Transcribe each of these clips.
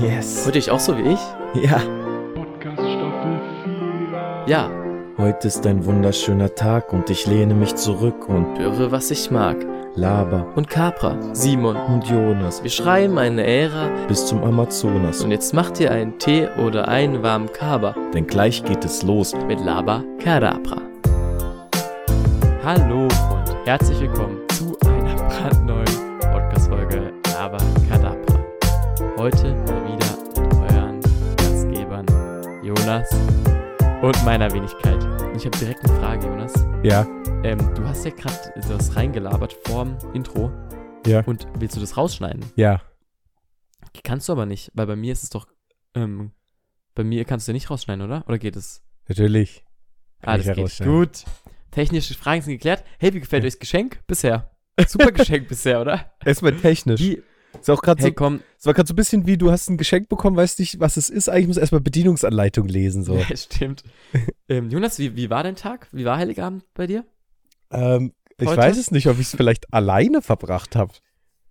Yes. Hört ihr euch auch so wie ich? Ja. Podcast Staffel 4. Ja, Heute ist ein wunderschöner Tag und ich lehne mich zurück und höre, was ich mag. laber. Und Capra, Simon. Und Jonas Wir schreiben eine Ära bis zum Amazonas. und jetzt macht ihr einen Tee oder einen warmen Kaba Denn gleich geht es los. mit Laba Kadabra. Hallo und herzlich willkommen zu einer brandneuen Podcast-Folge Laba Kadabra. Heute meiner Wenigkeit. Und ich habe direkt eine Frage, Jonas. Ja. Ähm, du hast ja gerade das reingelabert vorm Intro. Ja. Und willst du das rausschneiden? Ja. Kannst du aber nicht, weil bei mir ist es doch. Ähm, bei mir kannst du ja nicht rausschneiden, oder? Oder geht es? Natürlich. Alles ja geht. Gut. Technische Fragen sind geklärt. Hey, wie gefällt euch das Geschenk bisher? Super Geschenk bisher, oder? Erstmal technisch. Wie? Ist auch gerade Hey, so, komm. es war gerade so ein bisschen wie, du hast ein Geschenk bekommen, weißt nicht, was es ist. Eigentlich muss erstmal Bedienungsanleitung lesen. So. Ja, stimmt. ähm, Jonas, wie, wie war dein Tag? Wie war Heiligabend bei dir? Ähm, ich weiß es nicht, ob ich es vielleicht alleine verbracht habe.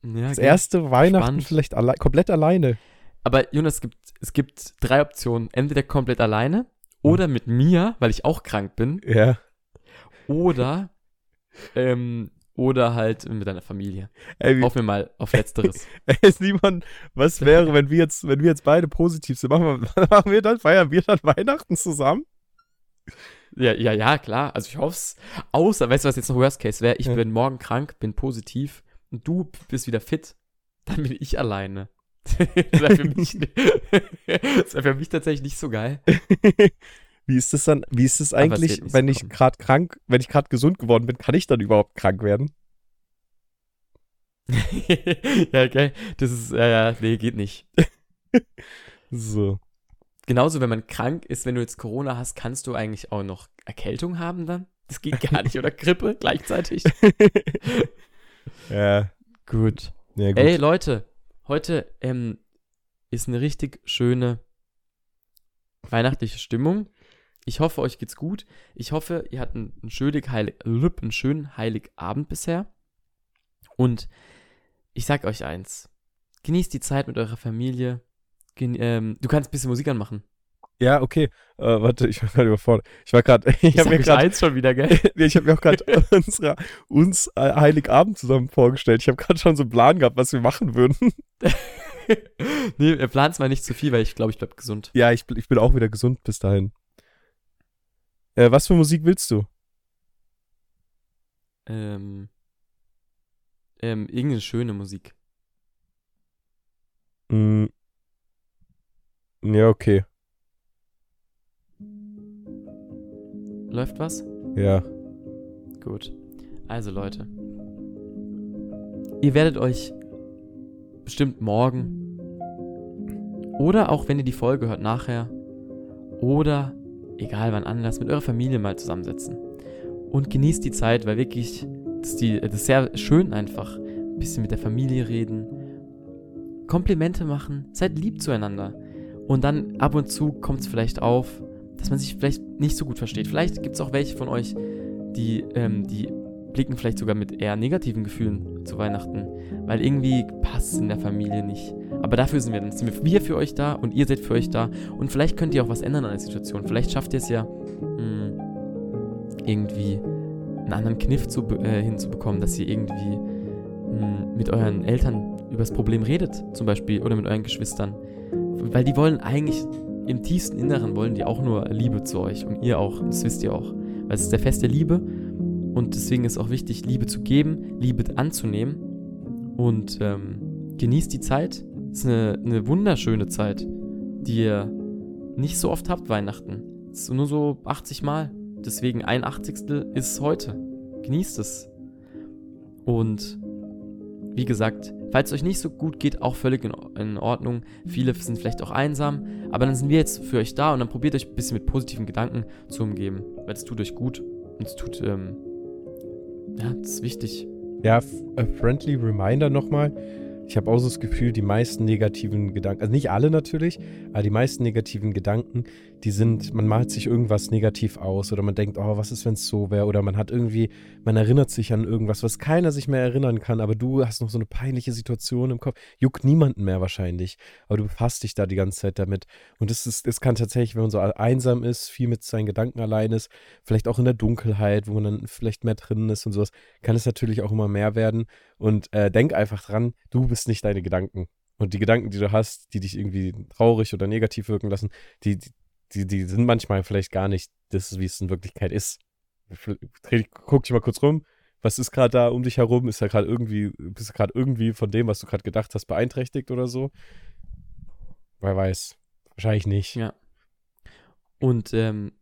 Ja, Das erste Weihnachten Spannend. vielleicht alle komplett alleine. Aber Jonas, es gibt, es gibt drei Optionen. Entweder komplett alleine oder mit mir, weil ich auch krank bin. Ja. Oder, ähm, oder halt mit deiner Familie. Ey, Hoffen wir mal auf Letzteres. ey, Simon, was wäre, wenn wir jetzt, wenn wir jetzt beide positiv sind? Machen wir, machen wir dann, feiern wir dann Weihnachten zusammen? ja, ja, ja, klar. Also ich hoffe es. Außer, weißt du, was jetzt noch Worst Case wäre? Ich Ja. bin morgen krank, bin positiv und du bist wieder fit. Dann bin ich alleine. das wäre für, wär für mich tatsächlich nicht so geil. Wie ist das dann, wie ist es es eigentlich, so wenn ich gerade krank, wenn ich gerade gesund geworden bin, kann ich dann überhaupt krank werden? ja, geil. Das ist, ja, ja, nee, geht nicht. So. Genauso, wenn man krank ist, wenn du jetzt Corona hast, kannst du eigentlich auch noch Erkältung haben dann? Das geht gar nicht, oder Grippe gleichzeitig? ja, Gut. ja gut. Ey, Leute, heute ähm, ist eine richtig schöne weihnachtliche Stimmung. Ich hoffe, euch geht's gut. Ich hoffe, ihr hattet einen, einen, schönen, heilig, einen schönen Heiligabend bisher. Und ich sag euch eins. Genießt die Zeit mit eurer Familie. Gen ähm, du kannst ein bisschen Musik anmachen. Ja, okay. Äh, warte, ich war gerade überfordert. Ich war gerade, ich, Ich habe mir gerade, eins schon wieder, gell? ich habe mir auch gerade unsere, uns äh, Heiligabend zusammen vorgestellt. Ich habe gerade schon so einen Plan gehabt, was wir machen würden. nee, ihr plant mal nicht zu viel, weil ich glaube, ich bleib gesund. Ja, ich, ich bin auch wieder gesund bis dahin. Äh, was für Musik willst du? Ähm, ähm, irgendeine schöne Musik. Mm. Ja, okay. Läuft was? Ja. Gut. Also Leute. Ihr werdet euch bestimmt morgen oder auch wenn ihr die Folge hört nachher oder egal wann anders mit eurer Familie mal zusammensetzen und genießt die Zeit, weil wirklich das ist, die, das ist sehr schön einfach. Ein bisschen mit der Familie reden, Komplimente machen, seid lieb zueinander. Und dann ab und zu kommt es vielleicht auf, dass man sich vielleicht nicht so gut versteht. Vielleicht gibt es auch welche von euch, die, ähm, die blicken vielleicht sogar mit eher negativen Gefühlen zu Weihnachten, weil irgendwie passt es in der Familie nicht. Aber dafür sind wir dann, sind wir für euch da und ihr seid für euch da und vielleicht könnt ihr auch was ändern an der Situation. Vielleicht schafft ihr es ja mh, irgendwie einen anderen Kniff zu, äh, hinzubekommen, dass ihr irgendwie mh, mit euren Eltern über das Problem redet, zum Beispiel, oder mit euren Geschwistern. Weil die wollen eigentlich im tiefsten Inneren wollen die auch nur Liebe zu euch und ihr auch, das wisst ihr auch. Weil es ist der Fest der Liebe und deswegen ist auch wichtig, Liebe zu geben, Liebe anzunehmen und ähm, genießt die Zeit. Es ist eine, eine wunderschöne Zeit, die ihr nicht so oft habt, Weihnachten. Es ist nur so 80 Mal. Deswegen ein Achtzigstel ist es heute. Genießt es. Und wie gesagt, falls es euch nicht so gut geht, auch völlig in, in Ordnung. Viele sind vielleicht auch einsam, aber dann sind wir jetzt für euch da und dann probiert euch ein bisschen mit positiven Gedanken zu umgeben, weil es tut euch gut und es tut, ähm, ja, das ist wichtig. Ja, a friendly reminder nochmal. Ich habe auch so das Gefühl, die meisten negativen Gedanken, also nicht alle natürlich, aber die meisten negativen Gedanken, die sind, man malt sich irgendwas negativ aus oder man denkt, oh, was ist, wenn es so wäre? Oder man hat irgendwie, man erinnert sich an irgendwas, was keiner sich mehr erinnern kann, aber du hast noch so eine peinliche Situation im Kopf. Juckt niemanden mehr wahrscheinlich, aber du befasst dich da die ganze Zeit damit. Und es ist, es kann tatsächlich, wenn man so einsam ist, viel mit seinen Gedanken allein ist, vielleicht auch in der Dunkelheit, wo man dann vielleicht mehr drin ist und sowas, kann es natürlich auch immer mehr werden. Und äh, denk einfach dran, du bist nicht deine Gedanken. Und die Gedanken, die du hast, die dich irgendwie traurig oder negativ wirken lassen, die, die, die sind manchmal vielleicht gar nicht das, wie es in Wirklichkeit ist. Guck dich mal kurz rum. Was ist gerade da um dich herum? Ist da gerade irgendwie, bist du gerade irgendwie von dem, was du gerade gedacht hast, beeinträchtigt oder so? Wer weiß. Wahrscheinlich nicht. Ja. Und ähm,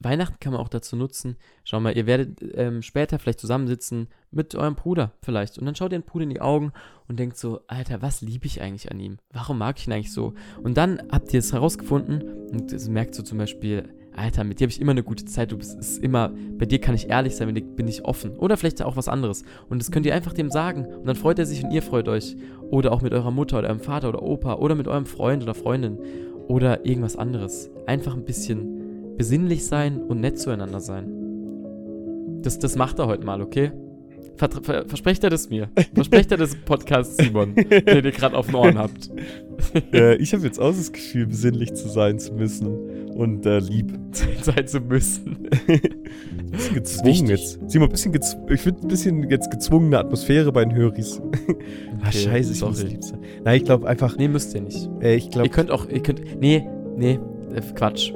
Weihnachten kann man auch dazu nutzen. Schau mal, ihr werdet ähm, später vielleicht zusammensitzen mit eurem Bruder vielleicht. Und dann schaut ihr den Bruder in die Augen und denkt so, Alter, was liebe ich eigentlich an ihm? Warum mag ich ihn eigentlich so? Und dann habt ihr es herausgefunden und merkst du zum Beispiel, Alter, mit dir habe ich immer eine gute Zeit. Du bist ist immer, bei dir kann ich ehrlich sein, bin ich offen. Oder vielleicht auch was anderes. Und das könnt ihr einfach dem sagen. Und dann freut er sich und ihr freut euch. Oder auch mit eurer Mutter oder eurem Vater oder Opa oder mit eurem Freund oder Freundin. Oder irgendwas anderes. Einfach ein bisschen besinnlich sein und nett zueinander sein. Das, das macht er heute mal, okay? Ver ver versprecht er das mir? Versprecht er das Podcast, Simon, den ihr gerade auf den Ohren habt? äh, ich habe jetzt auch das Gefühl, besinnlich zu sein zu müssen und äh, lieb sein zu müssen. ein bisschen gezwungen jetzt. Simon, ein bisschen ich finde ein bisschen jetzt gezwungene Atmosphäre bei den Höris. ah, Okay, scheiße, ich sorry. muss lieb sein. Nein, ich glaube einfach, Nee, müsst ihr nicht. äh, ich Ihr glaube, könnt auch, ihr könnt, nee, nee, äh, Quatsch.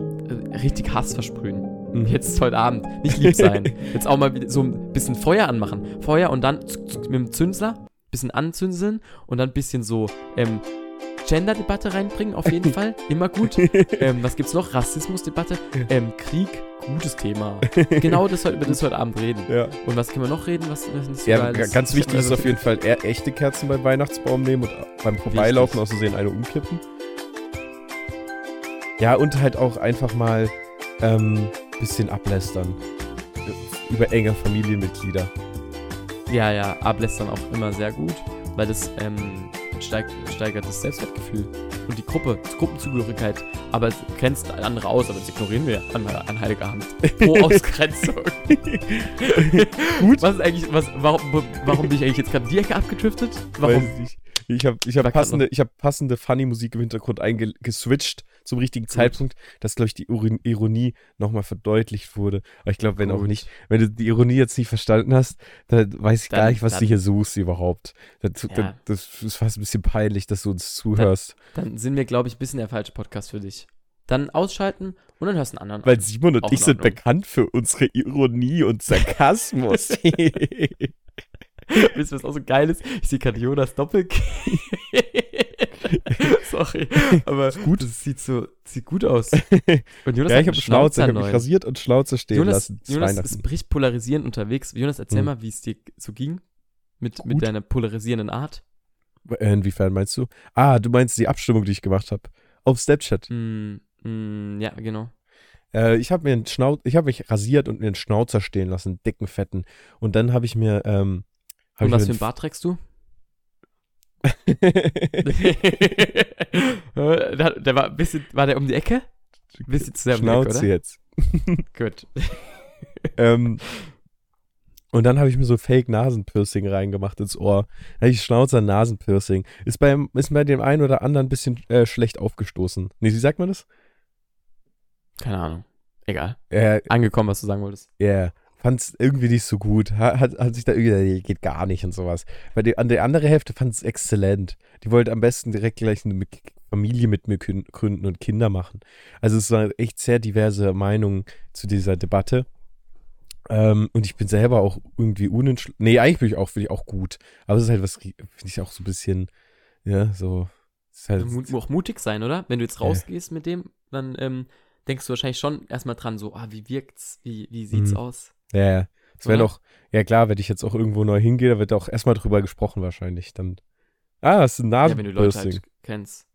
Richtig Hass versprühen. Mhm. Jetzt heute Abend. Nicht lieb sein. Jetzt auch mal so ein bisschen Feuer anmachen. Feuer und dann mit dem Zünsler bisschen anzünseln und dann ein bisschen so ähm, Gender-Debatte reinbringen, auf jeden Fall. Immer gut. Ähm, was gibt's noch? Rassismus-Debatte. Ähm, Krieg, gutes Thema. Genau das über das heute Abend reden. ja. Und was können wir noch reden, was, was nicht so Ja, ist? ganz wichtig ist Also, auf jeden Fall eher echte Kerzen beim Weihnachtsbaum nehmen und beim Vorbeilaufen aus Versehen eine umkippen. Ja, und halt auch einfach mal ähm, bisschen ablästern. Über enge Familienmitglieder. Ja, ja, ablästern auch immer sehr gut, weil das ähm, steigt, steigert das Selbstwertgefühl und die Gruppe, die Gruppenzugehörigkeit. Aber es grenzt andere aus, aber das ignorieren wir an, an Heiligabend. Pro Ausgrenzung. Gut. Was ist eigentlich, was, warum, warum bin ich eigentlich jetzt gerade die Ecke abgedriftet? Warum? Weiß ich. Ich habe ich hab passende, ich hab passende Funny-Musik im Hintergrund eingeswitcht zum richtigen Zeitpunkt, dass, glaube ich, die Ironie nochmal verdeutlicht wurde. Aber ich glaube, wenn auch Gut. nicht, wenn du die Ironie jetzt nicht verstanden hast, dann weiß ich gar Dann- nicht, was dann- du hier suchst überhaupt. Das, Ja. dann, das ist fast ein bisschen peinlich, dass du uns zuhörst. Dann sind wir, glaube ich, ein bisschen der falsche Podcast für dich. Dann ausschalten und dann hörst du einen anderen. Weil Simon und Auch ich in sind bekannt für unsere Ironie und Sarkasmus. Wisst ihr, was auch so geil ist? Ich sehe gerade Jonas Doppelkinn. Sorry, aber gut. das sieht so sieht gut aus. Und Jonas ja, ich habe Schnauze, ich habe mich rasiert und Schnauze stehen Jonas, lassen. Jonas ist bricht polarisierend unterwegs. Jonas, erzähl Hm. mal, wie es dir so ging mit, Gut. mit deiner polarisierenden Art. Äh, Inwiefern meinst du? Ah, du meinst die Abstimmung, die ich gemacht habe. Auf Snapchat. Mm, mm, ja, genau. Äh, ich habe mir einen Schnau ich habe mich rasiert und mir einen Schnauzer stehen lassen, dicken, fetten. Und dann habe ich mir, ähm, hab Und was für ein Bart trägst du? der, der war bisschen, war der um die Ecke? Ein bisschen zu sehr Schnauze oder? jetzt. Gut. ähm, und dann habe ich mir so Fake-Nasenpiercing reingemacht ins Ohr. Da habe ich Schnauzer Nasenpiercing. Ist, beim, ist bei dem einen oder anderen ein bisschen äh, schlecht aufgestoßen. Nee, wie sagt man das? Keine Ahnung. Egal. Äh, Angekommen, was du sagen wolltest. Ja, fand's irgendwie nicht so gut. Ha- Hat, hat sich da irgendwie, geht gar nicht und sowas. Weil die, an der andere Hälfte fand es exzellent. Die wollte am besten direkt gleich eine Familie mit mir gründen und Kinder machen. Also es waren echt sehr diverse Meinungen zu dieser Debatte. Ähm, und ich bin selber auch irgendwie unentschlossen. Nee, eigentlich bin ich auch, finde ich auch gut. Aber es ist halt was, finde ich auch so ein bisschen, ja, so. es Ist halt, Mu auch mutig sein, oder? Wenn du jetzt rausgehst mit dem, dann ähm, denkst du wahrscheinlich schon erstmal dran, so, ah, wie wirkt's, wie, wie sieht's Mhm. aus? Ja, ja. Es wäre doch, ja klar, wenn ich jetzt auch irgendwo neu hingehe, da wird auch erstmal drüber gesprochen wahrscheinlich. Dann, ah, das ist ein Ja, wenn du Leute halt kennst.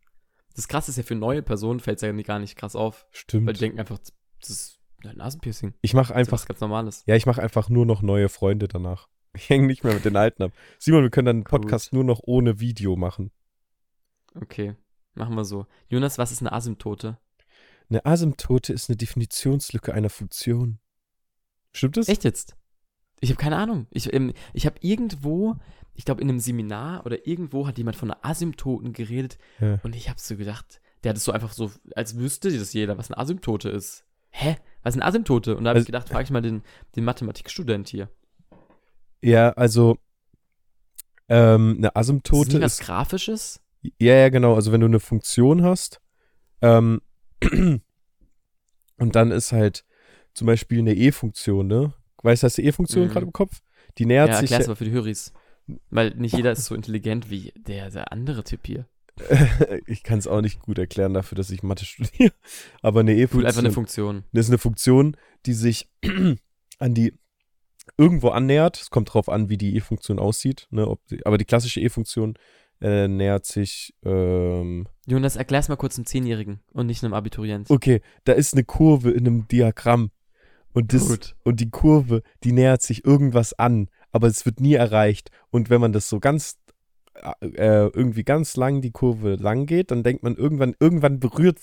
Das krasse ist ja für neue Personen fällt es ja gar nicht krass auf, weil Stimmt. die denken einfach, das ist ein Nasenpiercing. Ich mache Das ist einfach, ganz Normales. ja, ich mache einfach nur noch neue Freunde danach. Ich hänge nicht mehr mit den alten ab. Simon, wir können dann einen Gut. Podcast nur noch ohne Video machen. Okay, machen wir so. Jonas, was ist eine Asymptote? Eine Asymptote ist eine Definitionslücke einer Funktion. Stimmt das? Echt jetzt? Ich habe keine Ahnung. Ich, ähm, ich habe irgendwo, ich glaube in einem Seminar oder irgendwo hat jemand von einer Asymptoten geredet Ja. und ich habe so gedacht, der hat es so einfach so, als wüsste das jeder, was eine Asymptote ist. Hä? Was ist eine Asymptote? Und da habe ich Also- gedacht, frage ich mal den, den Mathematikstudent hier. Ja, also ähm, eine Ist das Asymptote nicht was ist. Grafisches? Ja, ja, genau. Also wenn du eine Funktion hast ähm, und dann ist halt zum Beispiel eine E-Funktion, ne? Weißt du, hast du E-Funktion Mhm. gerade im Kopf? Die nähert Ja, sich. erklär's mal für die Höris. Weil nicht jeder ist so intelligent wie der, der andere Typ hier. ich kann es auch nicht gut erklären dafür, dass ich Mathe studiere. Aber eine Gut, einfach eine E-Funktion Funktion. das ist eine Funktion, die sich an die irgendwo annähert. Es kommt drauf an, wie die E-Funktion aussieht. Ne? Die, aber die klassische E-Funktion äh, nähert sich. Ähm, Jonas, erklär's mal kurz einem Zehnjährigen und nicht einem Abiturient. okay, da ist eine Kurve in einem Diagramm. Und, das, Gut. und die Kurve, die nähert sich irgendwas an, aber es wird nie erreicht. Und wenn man das so ganz äh, irgendwie ganz lang die Kurve lang geht, dann denkt man irgendwann, irgendwann berührt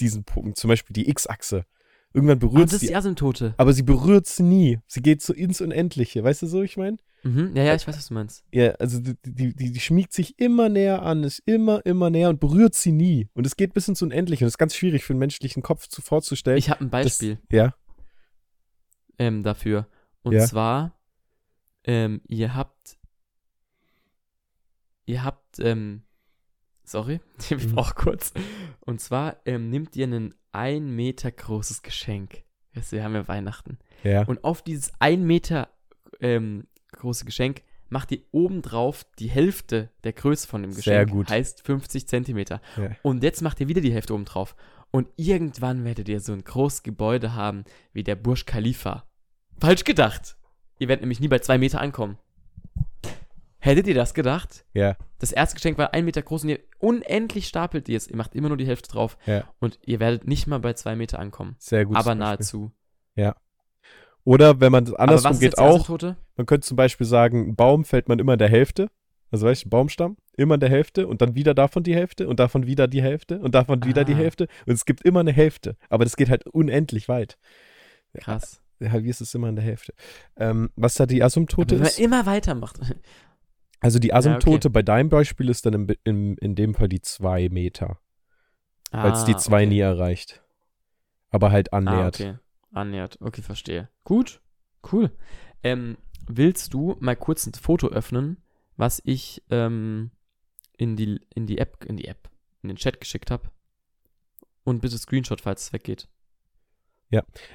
diesen Punkt, zum Beispiel die X-Achse. Irgendwann berührt das ist die, Asymptote. aber sie berührt sie nie. Sie geht so ins Unendliche. Weißt du so, ich meine? Mhm. Ja, ja, ich weiß, was du meinst. Ja, also die, die, die, die schmiegt sich immer näher an, ist immer, immer näher und berührt sie nie. Und es geht bis ins Unendliche. Und das ist ganz schwierig für einen menschlichen Kopf zu, vorzustellen. Ich habe ein Beispiel Das, ja, ähm, dafür. Und Ja. zwar, ähm, ihr habt, ihr habt, ähm, sorry, ich Mhm. brauche kurz. Und zwar ähm, nimmt ihr ein ein Meter großes Geschenk. Weißt du, wir haben ja Weihnachten. ja. Und auf dieses ein Meter ähm, große Geschenk macht ihr obendrauf die Hälfte der Größe von dem Sehr Geschenk. gut. Heißt 50 Zentimeter. Ja. Und jetzt macht ihr wieder die Hälfte obendrauf. Und irgendwann werdet ihr so ein großes Gebäude haben wie der Burj Khalifa. Falsch gedacht. Ihr werdet nämlich nie bei zwei Meter ankommen. Hättet ihr das gedacht? ja, Das erste Geschenk war ein Meter groß und ihr unendlich stapelt ihr es. Ihr macht immer nur die Hälfte drauf. ja. Und ihr werdet nicht mal bei zwei Meter ankommen. Sehr gut. aber nahezu. Oder wenn man das Aber andersrum geht die auch, man könnte zum Beispiel sagen, ein Baum fällt man immer in der Hälfte. Also weißt du, ein Baumstamm, immer in der Hälfte und dann wieder davon die Hälfte und davon wieder die Hälfte und davon wieder die Ah. Hälfte. Und es gibt immer eine Hälfte. Aber das geht halt unendlich weit. Krass. Halbierst es immer in der Hälfte. Ähm, was da die Asymptote wenn man ist? immer weitermacht. Also die Ja, okay. Asymptote bei deinem Beispiel ist dann im, im, in dem Fall die zwei Meter, weil es die zwei Ah, okay. nie erreicht. Aber halt Ah, annähert. okay. Annähert. Okay, verstehe. Gut. Cool. Ähm, willst du mal kurz ein Foto öffnen, was ich ähm, in, die, in die App, in die App, in den Chat geschickt habe? Und bitte Screenshot, falls es weggeht.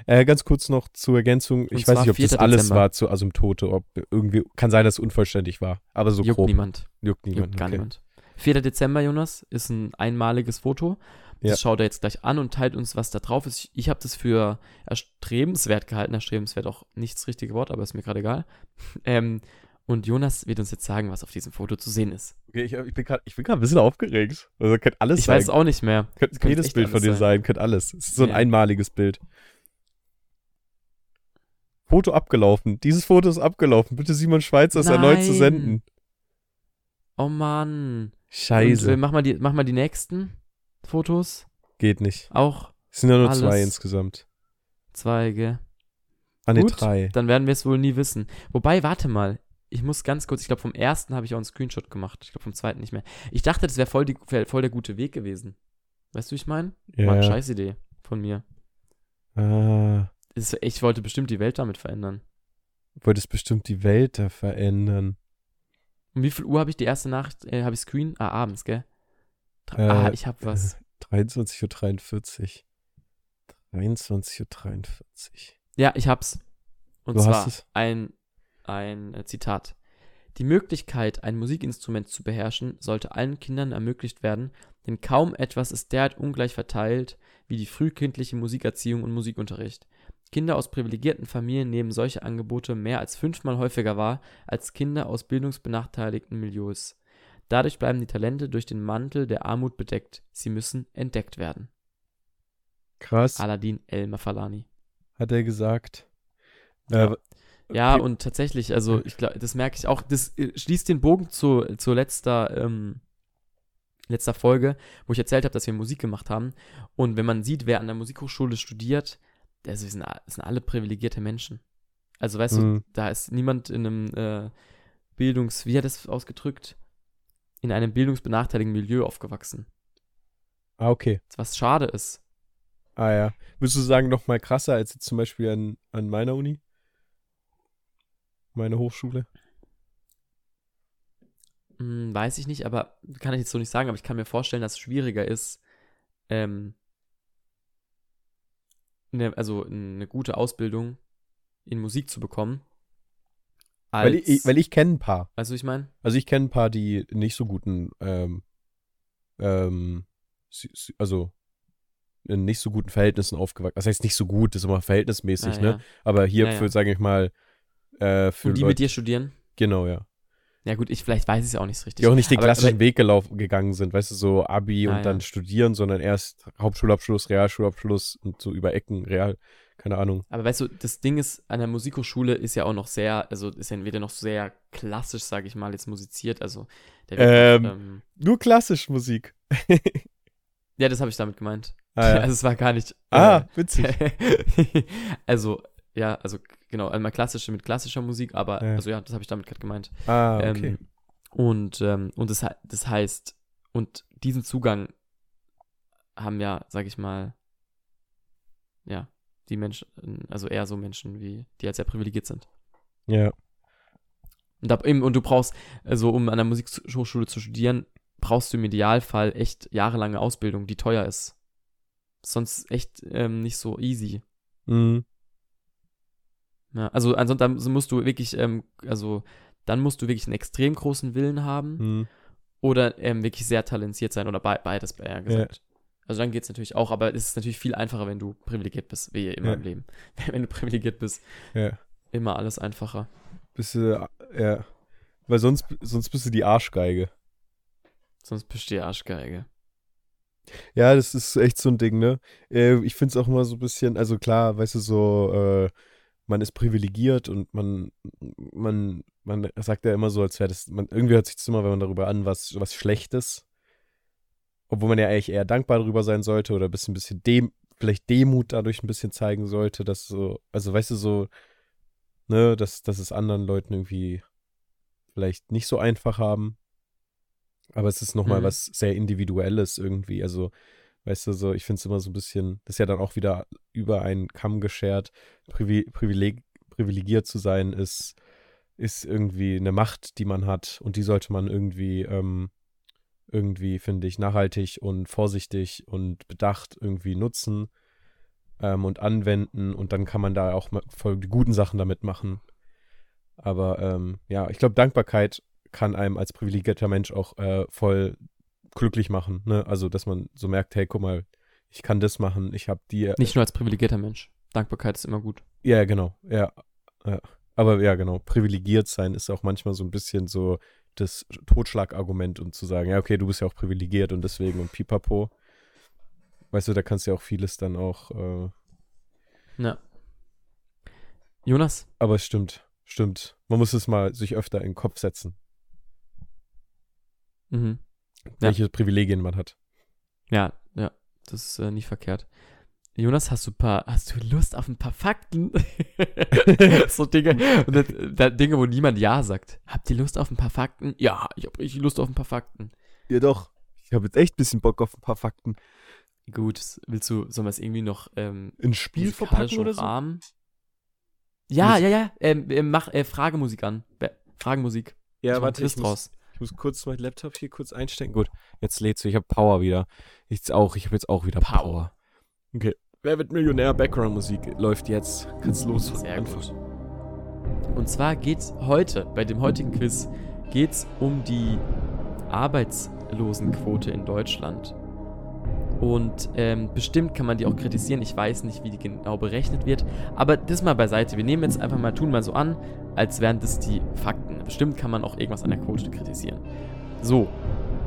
Äh, ganz kurz noch zur Ergänzung. Ich weiß nicht, ob das 4. alles Dezember. war zur Asymptote. Ob irgendwie, kann sein, dass es unvollständig war. Aber so Juckt grob. niemand. Juckt niemand. Juckt gar okay. niemand. 4. Dezember, Jonas, ist ein einmaliges Foto. Das Ja. schaut er jetzt gleich an und teilt uns, was da drauf ist. Ich, ich habe das für erstrebenswert gehalten. Erstrebenswert auch nicht das richtige Wort, aber ist mir gerade egal. Ähm, und Jonas wird uns jetzt sagen, was auf diesem Foto zu sehen ist. Okay, ich, ich bin gerade ein bisschen aufgeregt. Also könnte alles Ich sein. weiß es auch nicht mehr. Könnte könnte jedes Bild von dir sein. sein. Könnte alles. Es ist so ein Ja. einmaliges Bild. Foto abgelaufen. Dieses Foto ist abgelaufen. Bitte Simon Schweizer es erneut zu senden. Oh Mann. Scheiße. Und, äh, mach, mal die, mach mal die nächsten Fotos. Geht nicht. Auch Es sind ja nur Alles. zwei insgesamt. zwei, gell? Ah, ne, drei. Dann werden wir es wohl nie wissen. Wobei, warte mal. Ich muss ganz kurz, ich glaube, vom ersten habe ich auch einen Screenshot gemacht. Ich glaube, vom zweiten nicht mehr. Ich dachte, das wäre voll, die- wär voll der gute Weg gewesen. Weißt du, wie ich meine? Ja. Mann, scheiß Idee von mir. Ah, ich wollte bestimmt die Welt damit verändern. wolltest bestimmt die Welt da verändern. Um wie viel Uhr habe ich die erste Nacht, äh, habe ich Screen? Ah, abends, gell? Dr- Äh, ah, ich habe was. 23.43 Uhr. 23.43 Uhr. Ja, ich hab's. Und Du zwar ein, ein äh, Zitat. Die Möglichkeit, ein Musikinstrument zu beherrschen, sollte allen Kindern ermöglicht werden, denn kaum etwas ist derart ungleich verteilt wie die frühkindliche Musikerziehung und Musikunterricht. Kinder aus privilegierten Familien nehmen solche Angebote mehr als fünfmal häufiger wahr als Kinder aus bildungsbenachteiligten Milieus. Dadurch bleiben die Talente durch den Mantel der Armut bedeckt. Sie müssen entdeckt werden. Krass, Aladdin El Mafalani. hat er gesagt. Ja. Äh, Ja, und tatsächlich, also ich glaube, das merke ich auch, das äh, schließt den Bogen zu, zu letzter, ähm, letzter Folge, wo ich erzählt habe, dass wir Musik gemacht haben. Und wenn man sieht, wer an der Musikhochschule studiert, das sind, das sind alle privilegierte Menschen. Also weißt du, Mhm. da ist niemand in einem äh, Bildungs, wie hat das ausgedrückt? In einem bildungsbenachteiligten Milieu aufgewachsen. Ah, okay. Was schade ist. Ah ja. Würdest du sagen, noch mal krasser als jetzt zum Beispiel an, an meiner Uni? Meine Hochschule? Hm, weiß ich nicht, aber kann ich jetzt so nicht sagen, aber ich kann mir vorstellen, dass es schwieriger ist, ähm, ne, also eine gute Ausbildung in Musik zu bekommen. Als, Weil ich, weil ich kenne ein paar. weißt du, ich meine? Also ich kenne ein paar, die nicht so guten, ähm, ähm, also in nicht so guten Verhältnissen aufgewachsen. Das heißt nicht so gut, das ist immer verhältnismäßig, Ja, ne? ja. Aber hier ja. für, sage ich mal, äh, für Und die Leute, mit dir studieren? genau, ja. Ja gut, ich vielleicht weiß ich es ja auch nicht so richtig. Die auch nicht den Aber- klassischen aber, Weg gelaufen, gegangen sind, weißt du, so Abi Ah, und dann ja. studieren, sondern erst Hauptschulabschluss, Realschulabschluss und so über Ecken, Real, keine Ahnung. aber weißt du, das Ding ist, an der Musikhochschule ist ja auch noch sehr, also ist ja wieder noch sehr klassisch, sage ich mal, jetzt musiziert. Also der wird Ähm. ähm, Nur klassisch Musik. ja, das habe ich damit gemeint. Ah, ja. Also es war gar nicht. ah witzig. also, ja, also genau, einmal klassische mit klassischer Musik, aber Ja. also ja, das habe ich damit gerade gemeint. Ah, okay. Ähm, und ähm, und das, das heißt, und diesen Zugang haben ja, sag ich mal, ja, die Menschen, also eher so Menschen wie, die halt sehr privilegiert sind. ja. Und, ab, eben, und du brauchst, also um an der Musikhochschule zu studieren, brauchst du im Idealfall echt jahrelange Ausbildung, die teuer ist. Sonst echt ähm, nicht so easy. Mhm. Ja, also ansonsten musst du wirklich, ähm, also dann musst du wirklich einen extrem großen Willen haben Mhm. oder ähm, wirklich sehr talentiert sein oder be beides eher gesagt. Also dann geht es natürlich auch, aber es ist natürlich viel einfacher, wenn du privilegiert bist, wie immer Ja. im Leben. Wenn du privilegiert bist, Ja. immer alles einfacher. Bist du, ja. Weil sonst, sonst bist du die Arschgeige. Sonst bist du die Arschgeige. Ja, das ist echt so ein Ding, ne? Äh, ich finde es auch immer so ein bisschen, also klar, weißt du, so, äh, man ist privilegiert und man, man, man sagt ja immer so, als wäre das, man, irgendwie hört sich das immer, wenn man darüber an, was, was Schlechtes. Obwohl man ja eigentlich eher dankbar darüber sein sollte oder ein bisschen, bisschen dem, vielleicht Demut dadurch ein bisschen zeigen sollte, dass so, also weißt du, so, ne, dass, dass es anderen Leuten irgendwie vielleicht nicht so einfach haben. Aber es ist nochmal Mhm. was sehr Individuelles irgendwie. Also, weißt du, so, ich finde es immer so ein bisschen, das ist ja dann auch wieder über einen Kamm geschert. Privi Privileg privilegiert zu sein ist, ist irgendwie eine Macht, die man hat und die sollte man irgendwie, ähm, irgendwie, finde ich, nachhaltig und vorsichtig und bedacht irgendwie nutzen ähm, und anwenden und dann kann man da auch voll die guten Sachen damit machen. Aber ähm, ja, ich glaube, Dankbarkeit kann einem als privilegierter Mensch auch äh, voll glücklich machen. Ne? Also, dass man so merkt, hey, guck mal, ich kann das machen, ich habe die. Nicht nur als privilegierter Mensch. Dankbarkeit ist immer gut. Ja, genau, ja, ja. Aber ja, genau, privilegiert sein ist auch manchmal so ein bisschen so das Totschlagargument, um zu sagen, ja, okay, du bist ja auch privilegiert und deswegen und pipapo. Weißt du, da kannst du ja auch vieles dann auch, äh, Ja. Jonas, aber es stimmt, stimmt. Man muss es mal sich öfter in den Kopf setzen, mhm. Ja. welche Privilegien man hat. Ja, ja, das ist äh, nicht verkehrt. Jonas, hast du ein paar, hast du Lust auf ein paar Fakten? so Dinge, und das, da, Dinge, wo niemand Ja sagt. Habt ihr Lust auf ein paar Fakten? Ja, ich habe richtig Lust auf ein paar Fakten. Ja, doch. Ich habe jetzt echt ein bisschen Bock auf ein paar Fakten. Gut, das- willst du, sollen wir es irgendwie noch ähm, In ein Spiel verpacken oder so? umrahmen? Ja, Mus- ja, ja. Ähm, ähm, mach äh, Fragemusik an. Be Fragemusik. Ja, Mach warte, ich muss, draus. Ich muss kurz meinen Laptop hier kurz einstecken. Gut, jetzt lädst du. Ich habe Power wieder. Ich auch, ich habe jetzt auch wieder Power. Power. Okay. Wer wird Millionär? Background-Musik läuft jetzt. Kannst los. Sehr Einfach. gut. Und zwar geht's heute, bei dem heutigen Quiz, geht's um die Arbeitslosenquote in Deutschland. Und ähm, bestimmt kann man die auch kritisieren. Ich weiß nicht, wie die genau berechnet wird. Aber das mal beiseite. Wir nehmen jetzt einfach mal, tun mal so an, als wären das die Fakten. Bestimmt kann man auch irgendwas an der Quote kritisieren. So,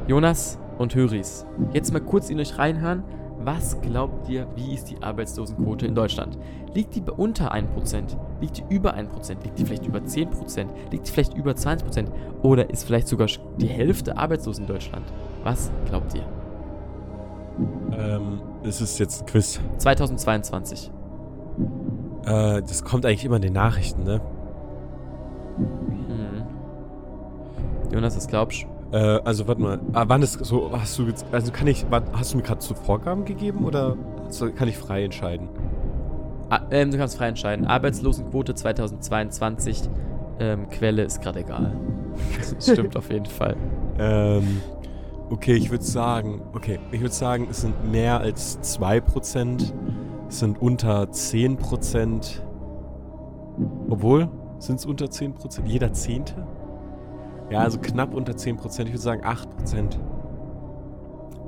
Jonas und Höris, jetzt mal kurz in euch reinhören. Was glaubt ihr, wie ist die Arbeitslosenquote in Deutschland? Liegt die unter 1%? Liegt die über 1%? Liegt die vielleicht über 10%? Liegt die vielleicht über 20%? Oder ist vielleicht sogar die Hälfte arbeitslos in Deutschland? Was glaubt ihr? Ähm, es ist jetzt ein Quiz. 2022. Äh, das kommt eigentlich immer in den Nachrichten, ne? Jonas, was glaubst du? Äh, also warte mal. Ah, wann ist so, hast du jetzt, also kann ich, wann, hast du mir gerade so Vorgaben gegeben oder kann ich frei entscheiden? Ah, ähm, du kannst frei entscheiden. Arbeitslosenquote 2022. Ähm, Quelle ist gerade egal. Stimmt auf jeden Fall. Ähm, okay, ich würde sagen, okay, ich würde sagen, es sind mehr als 2%, es sind unter 10%. Obwohl, sind es unter 10%? Jeder Zehnte? Ja, also knapp unter 10%, ich würde sagen 8%.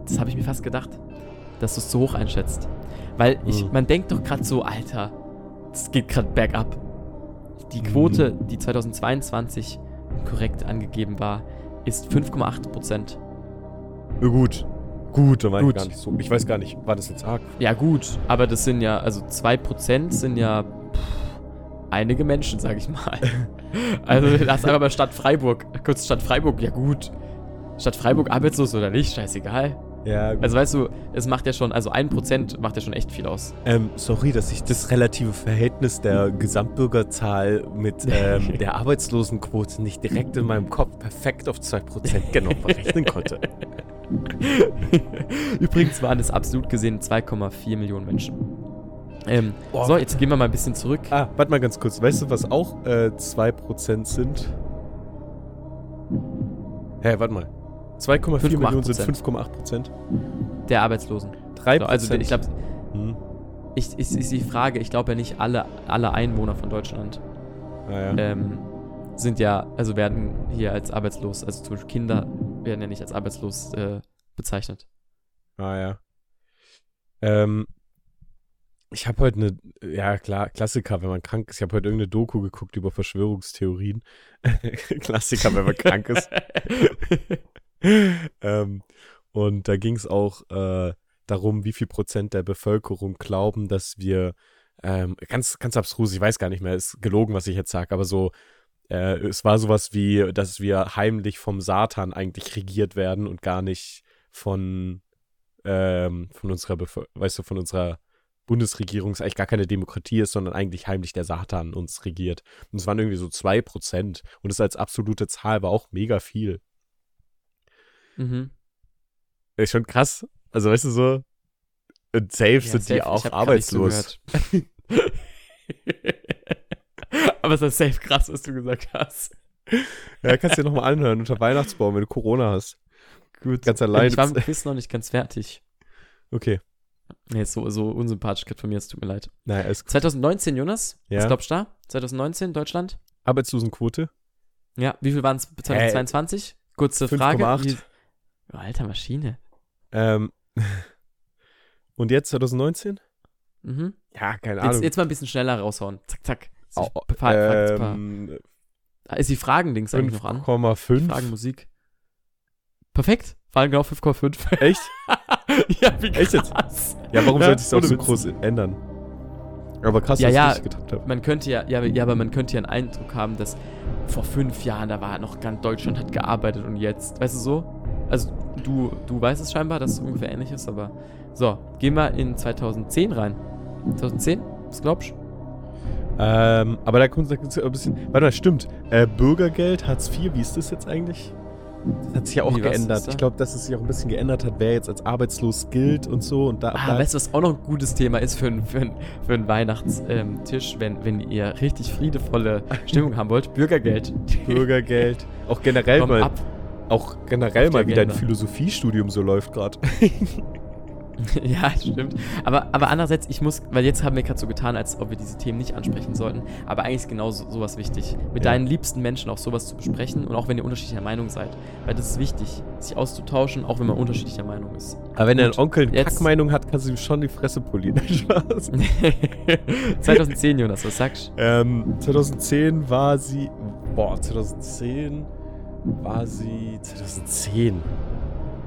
Das habe ich mir fast gedacht, dass du es zu hoch einschätzt. Weil ich, Hm. man denkt doch gerade so, Alter, es geht gerade bergab. Die Quote, die 2022 korrekt angegeben war, ist 5,8 Prozent. Ja, gut. Gut, dann Gut. ich gar nicht so. Ich weiß gar nicht, war das jetzt arg? Ja gut, aber das sind ja, also 2 Prozent sind ja pff, einige Menschen, sag ich mal. Also lass einfach mal Stadt Freiburg, kurz Stadt Freiburg, ja gut. Stadt Freiburg arbeitslos oder nicht, scheißegal. Ja, Also weißt du, es macht ja schon, also 1% macht ja schon echt viel aus. Ähm, sorry, dass ich das relative Verhältnis der Gesamtbürgerzahl mit ähm, der Arbeitslosenquote nicht direkt in meinem Kopf perfekt auf 2% genau berechnen konnte. Übrigens waren es absolut gesehen 2,4 Millionen Menschen. Ähm, Boah. so, jetzt gehen wir mal ein bisschen zurück. Ah, warte mal ganz kurz. Weißt du, was auch äh, 2% sind? Hä, warte mal. 2,4 5,8%. Millionen sind 5,8%. Der Arbeitslosen. 3%. So, also ich glaube, Hm. ich, ich, ist die Frage, ich glaube ja nicht alle, alle Einwohner von Deutschland Naja. ähm, sind ja, also werden hier als arbeitslos, also zum Beispiel Kinder werden ja nicht als arbeitslos äh, bezeichnet. Ah ja. Ähm, ich habe heute eine, ja klar, Klassiker, wenn man krank ist. Ich habe heute irgendeine Doku geguckt über Verschwörungstheorien. Klassiker, wenn man krank ist. ähm, und da ging es auch äh, darum, wie viel Prozent der Bevölkerung glauben, dass wir ähm, ganz, ganz abstrus, ich weiß gar nicht mehr, ist gelogen, was ich jetzt sage, aber so, äh, es war sowas wie, dass wir heimlich vom Satan eigentlich regiert werden und gar nicht von, ähm, von unserer, Bevö weißt du, von unserer Bundesregierung es eigentlich gar keine Demokratie ist, sondern eigentlich heimlich der Satan uns regiert. Und es waren irgendwie so 2%. Und das als absolute Zahl war auch mega viel. mhm. Ist schon krass. Also, weißt du, so, und safe Ja, sind safe. die auch arbeitslos. Aber es ist safe krass, was du gesagt hast. Ja, kannst du dir nochmal anhören unter Weihnachtsbaum, wenn du Corona hast. Gut. Ganz allein. Ich war mit Quiz noch nicht ganz fertig. Okay. Nee, ist so, so unsympathisch gerade von mir, es tut mir leid. Naja, ist 2019, Jonas? Ja. Was glaubst du da? 2019, Deutschland? Arbeitslosenquote. Ja, wie viel waren es 2022? Kurze Frage. 5,8. Wie- Oh, alter Maschine. Ähm, und jetzt 2019? Mhm. Ja, keine Ahnung. Jetzt, jetzt mal ein bisschen schneller raushauen. Zack, zack. Au- ich- paar, paar, paar. ähm, Da ist die Fragen-Dings eigentlich noch an. 5,5. Fragenmusik. Perfekt. Fragen genau 5,5. Echt? ja, wie krass. Echt jetzt? Ja, warum Ja, sollte ich es auch so groß ändern? Aber krass, Ja, dass ja. ich getappt habe. Man könnte ja, ja, ja, aber man könnte ja einen Eindruck haben, dass vor fünf Jahren, da war noch ganz Deutschland hat gearbeitet und jetzt, weißt du so? Also du, du weißt es scheinbar, dass es ungefähr ähnlich ist, aber so, gehen wir in 2010 rein. 2010? Was glaubst du? Ähm, aber da kommt ja ein bisschen. Warte mal, stimmt. Äh, Bürgergeld, Hartz IV, wie ist das jetzt eigentlich? Das hat sich ja auch Wie, geändert. Ich glaube, dass es sich auch ein bisschen geändert hat, wer jetzt als arbeitslos gilt und so. Und da, Ah, weißt du, was auch noch ein gutes Thema ist für, ein- für, ein- für einen Weihnachtstisch, wenn, wenn ihr richtig friedevolle Stimmung haben wollt? Bürgergeld. Bürgergeld. Auch generell Komm mal, ab. auch generell mal, wie dein Agenda. Philosophiestudium so läuft gerade. Ja, stimmt. Aber, aber andererseits, ich muss, weil jetzt haben wir gerade so getan, als ob wir diese Themen nicht ansprechen sollten. Aber eigentlich ist genau so, sowas wichtig. Mit Ja. deinen liebsten Menschen auch sowas zu besprechen und auch wenn ihr unterschiedlicher Meinung seid. Weil das ist wichtig, sich auszutauschen, auch wenn man unterschiedlicher Meinung ist. Aber wenn dein Onkel eine Kackmeinung hat, kannst du ihm schon die Fresse polieren. Spaß. 2010, Jonas, was sagst du? Ähm, 2010 war sie. Boah, 2010 war sie. 2010.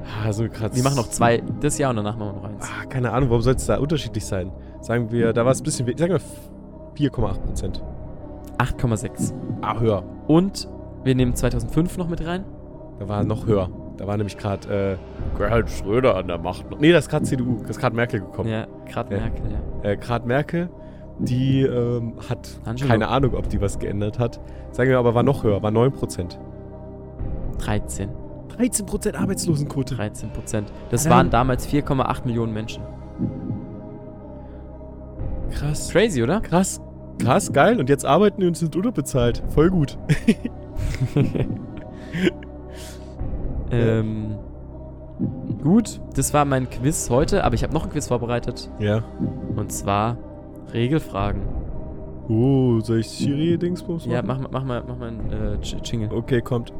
Ah, so krass. Wir machen noch zwei das Jahr und danach machen wir noch eins. Ah, keine Ahnung, warum soll es da unterschiedlich sein? Sagen wir, da war es ein bisschen, sagen wir 4,8 Prozent. 8,6. Ah, höher. Und wir nehmen 2005 noch mit rein. Da war noch höher. Da war nämlich gerade äh, Gerhard Schröder an der Macht. Nee, das ist gerade CDU, das ist gerade Merkel gekommen. Ja, gerade Ja. Merkel, ja. Äh, gerade Merkel, die ähm, hat Angelo. keine Ahnung, ob die was geändert hat. Sagen wir aber, war noch höher, war 9 Prozent. 13. 13 Prozent Arbeitslosenquote. 13 Prozent. Das Alter. waren damals 4,8 Millionen Menschen. Krass. Crazy, oder? Krass. Krass, geil. Und jetzt arbeiten die und sind unterbezahlt. Voll gut. ähm, gut, das war mein Quiz heute, aber ich habe noch ein Quiz vorbereitet. Ja. Und zwar Regelfragen. Oh, soll ich Siri-Dingsbums machen? Ja, mach, mal- mach mal, mach mal einen äh, Jingle. Okay, kommt.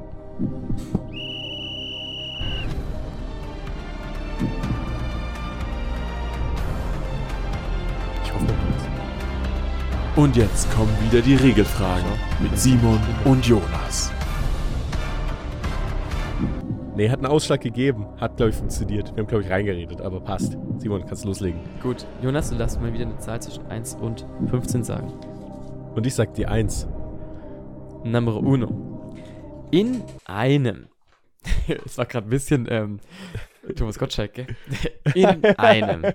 Und jetzt kommen wieder die Regelfragen mit Simon und Jonas. Nee, hat einen Ausschlag gegeben. Hat, glaube ich, funktioniert. Wir haben, glaube ich, reingeredet, aber passt. Simon, kannst loslegen. Gut, Jonas, du darfst mal wieder eine Zahl zwischen 1 und 15 sagen. Und ich sag die Eins. Nummer uno. In einem. Es war gerade ein bisschen ähm, Thomas Gottschalk, gell? In einem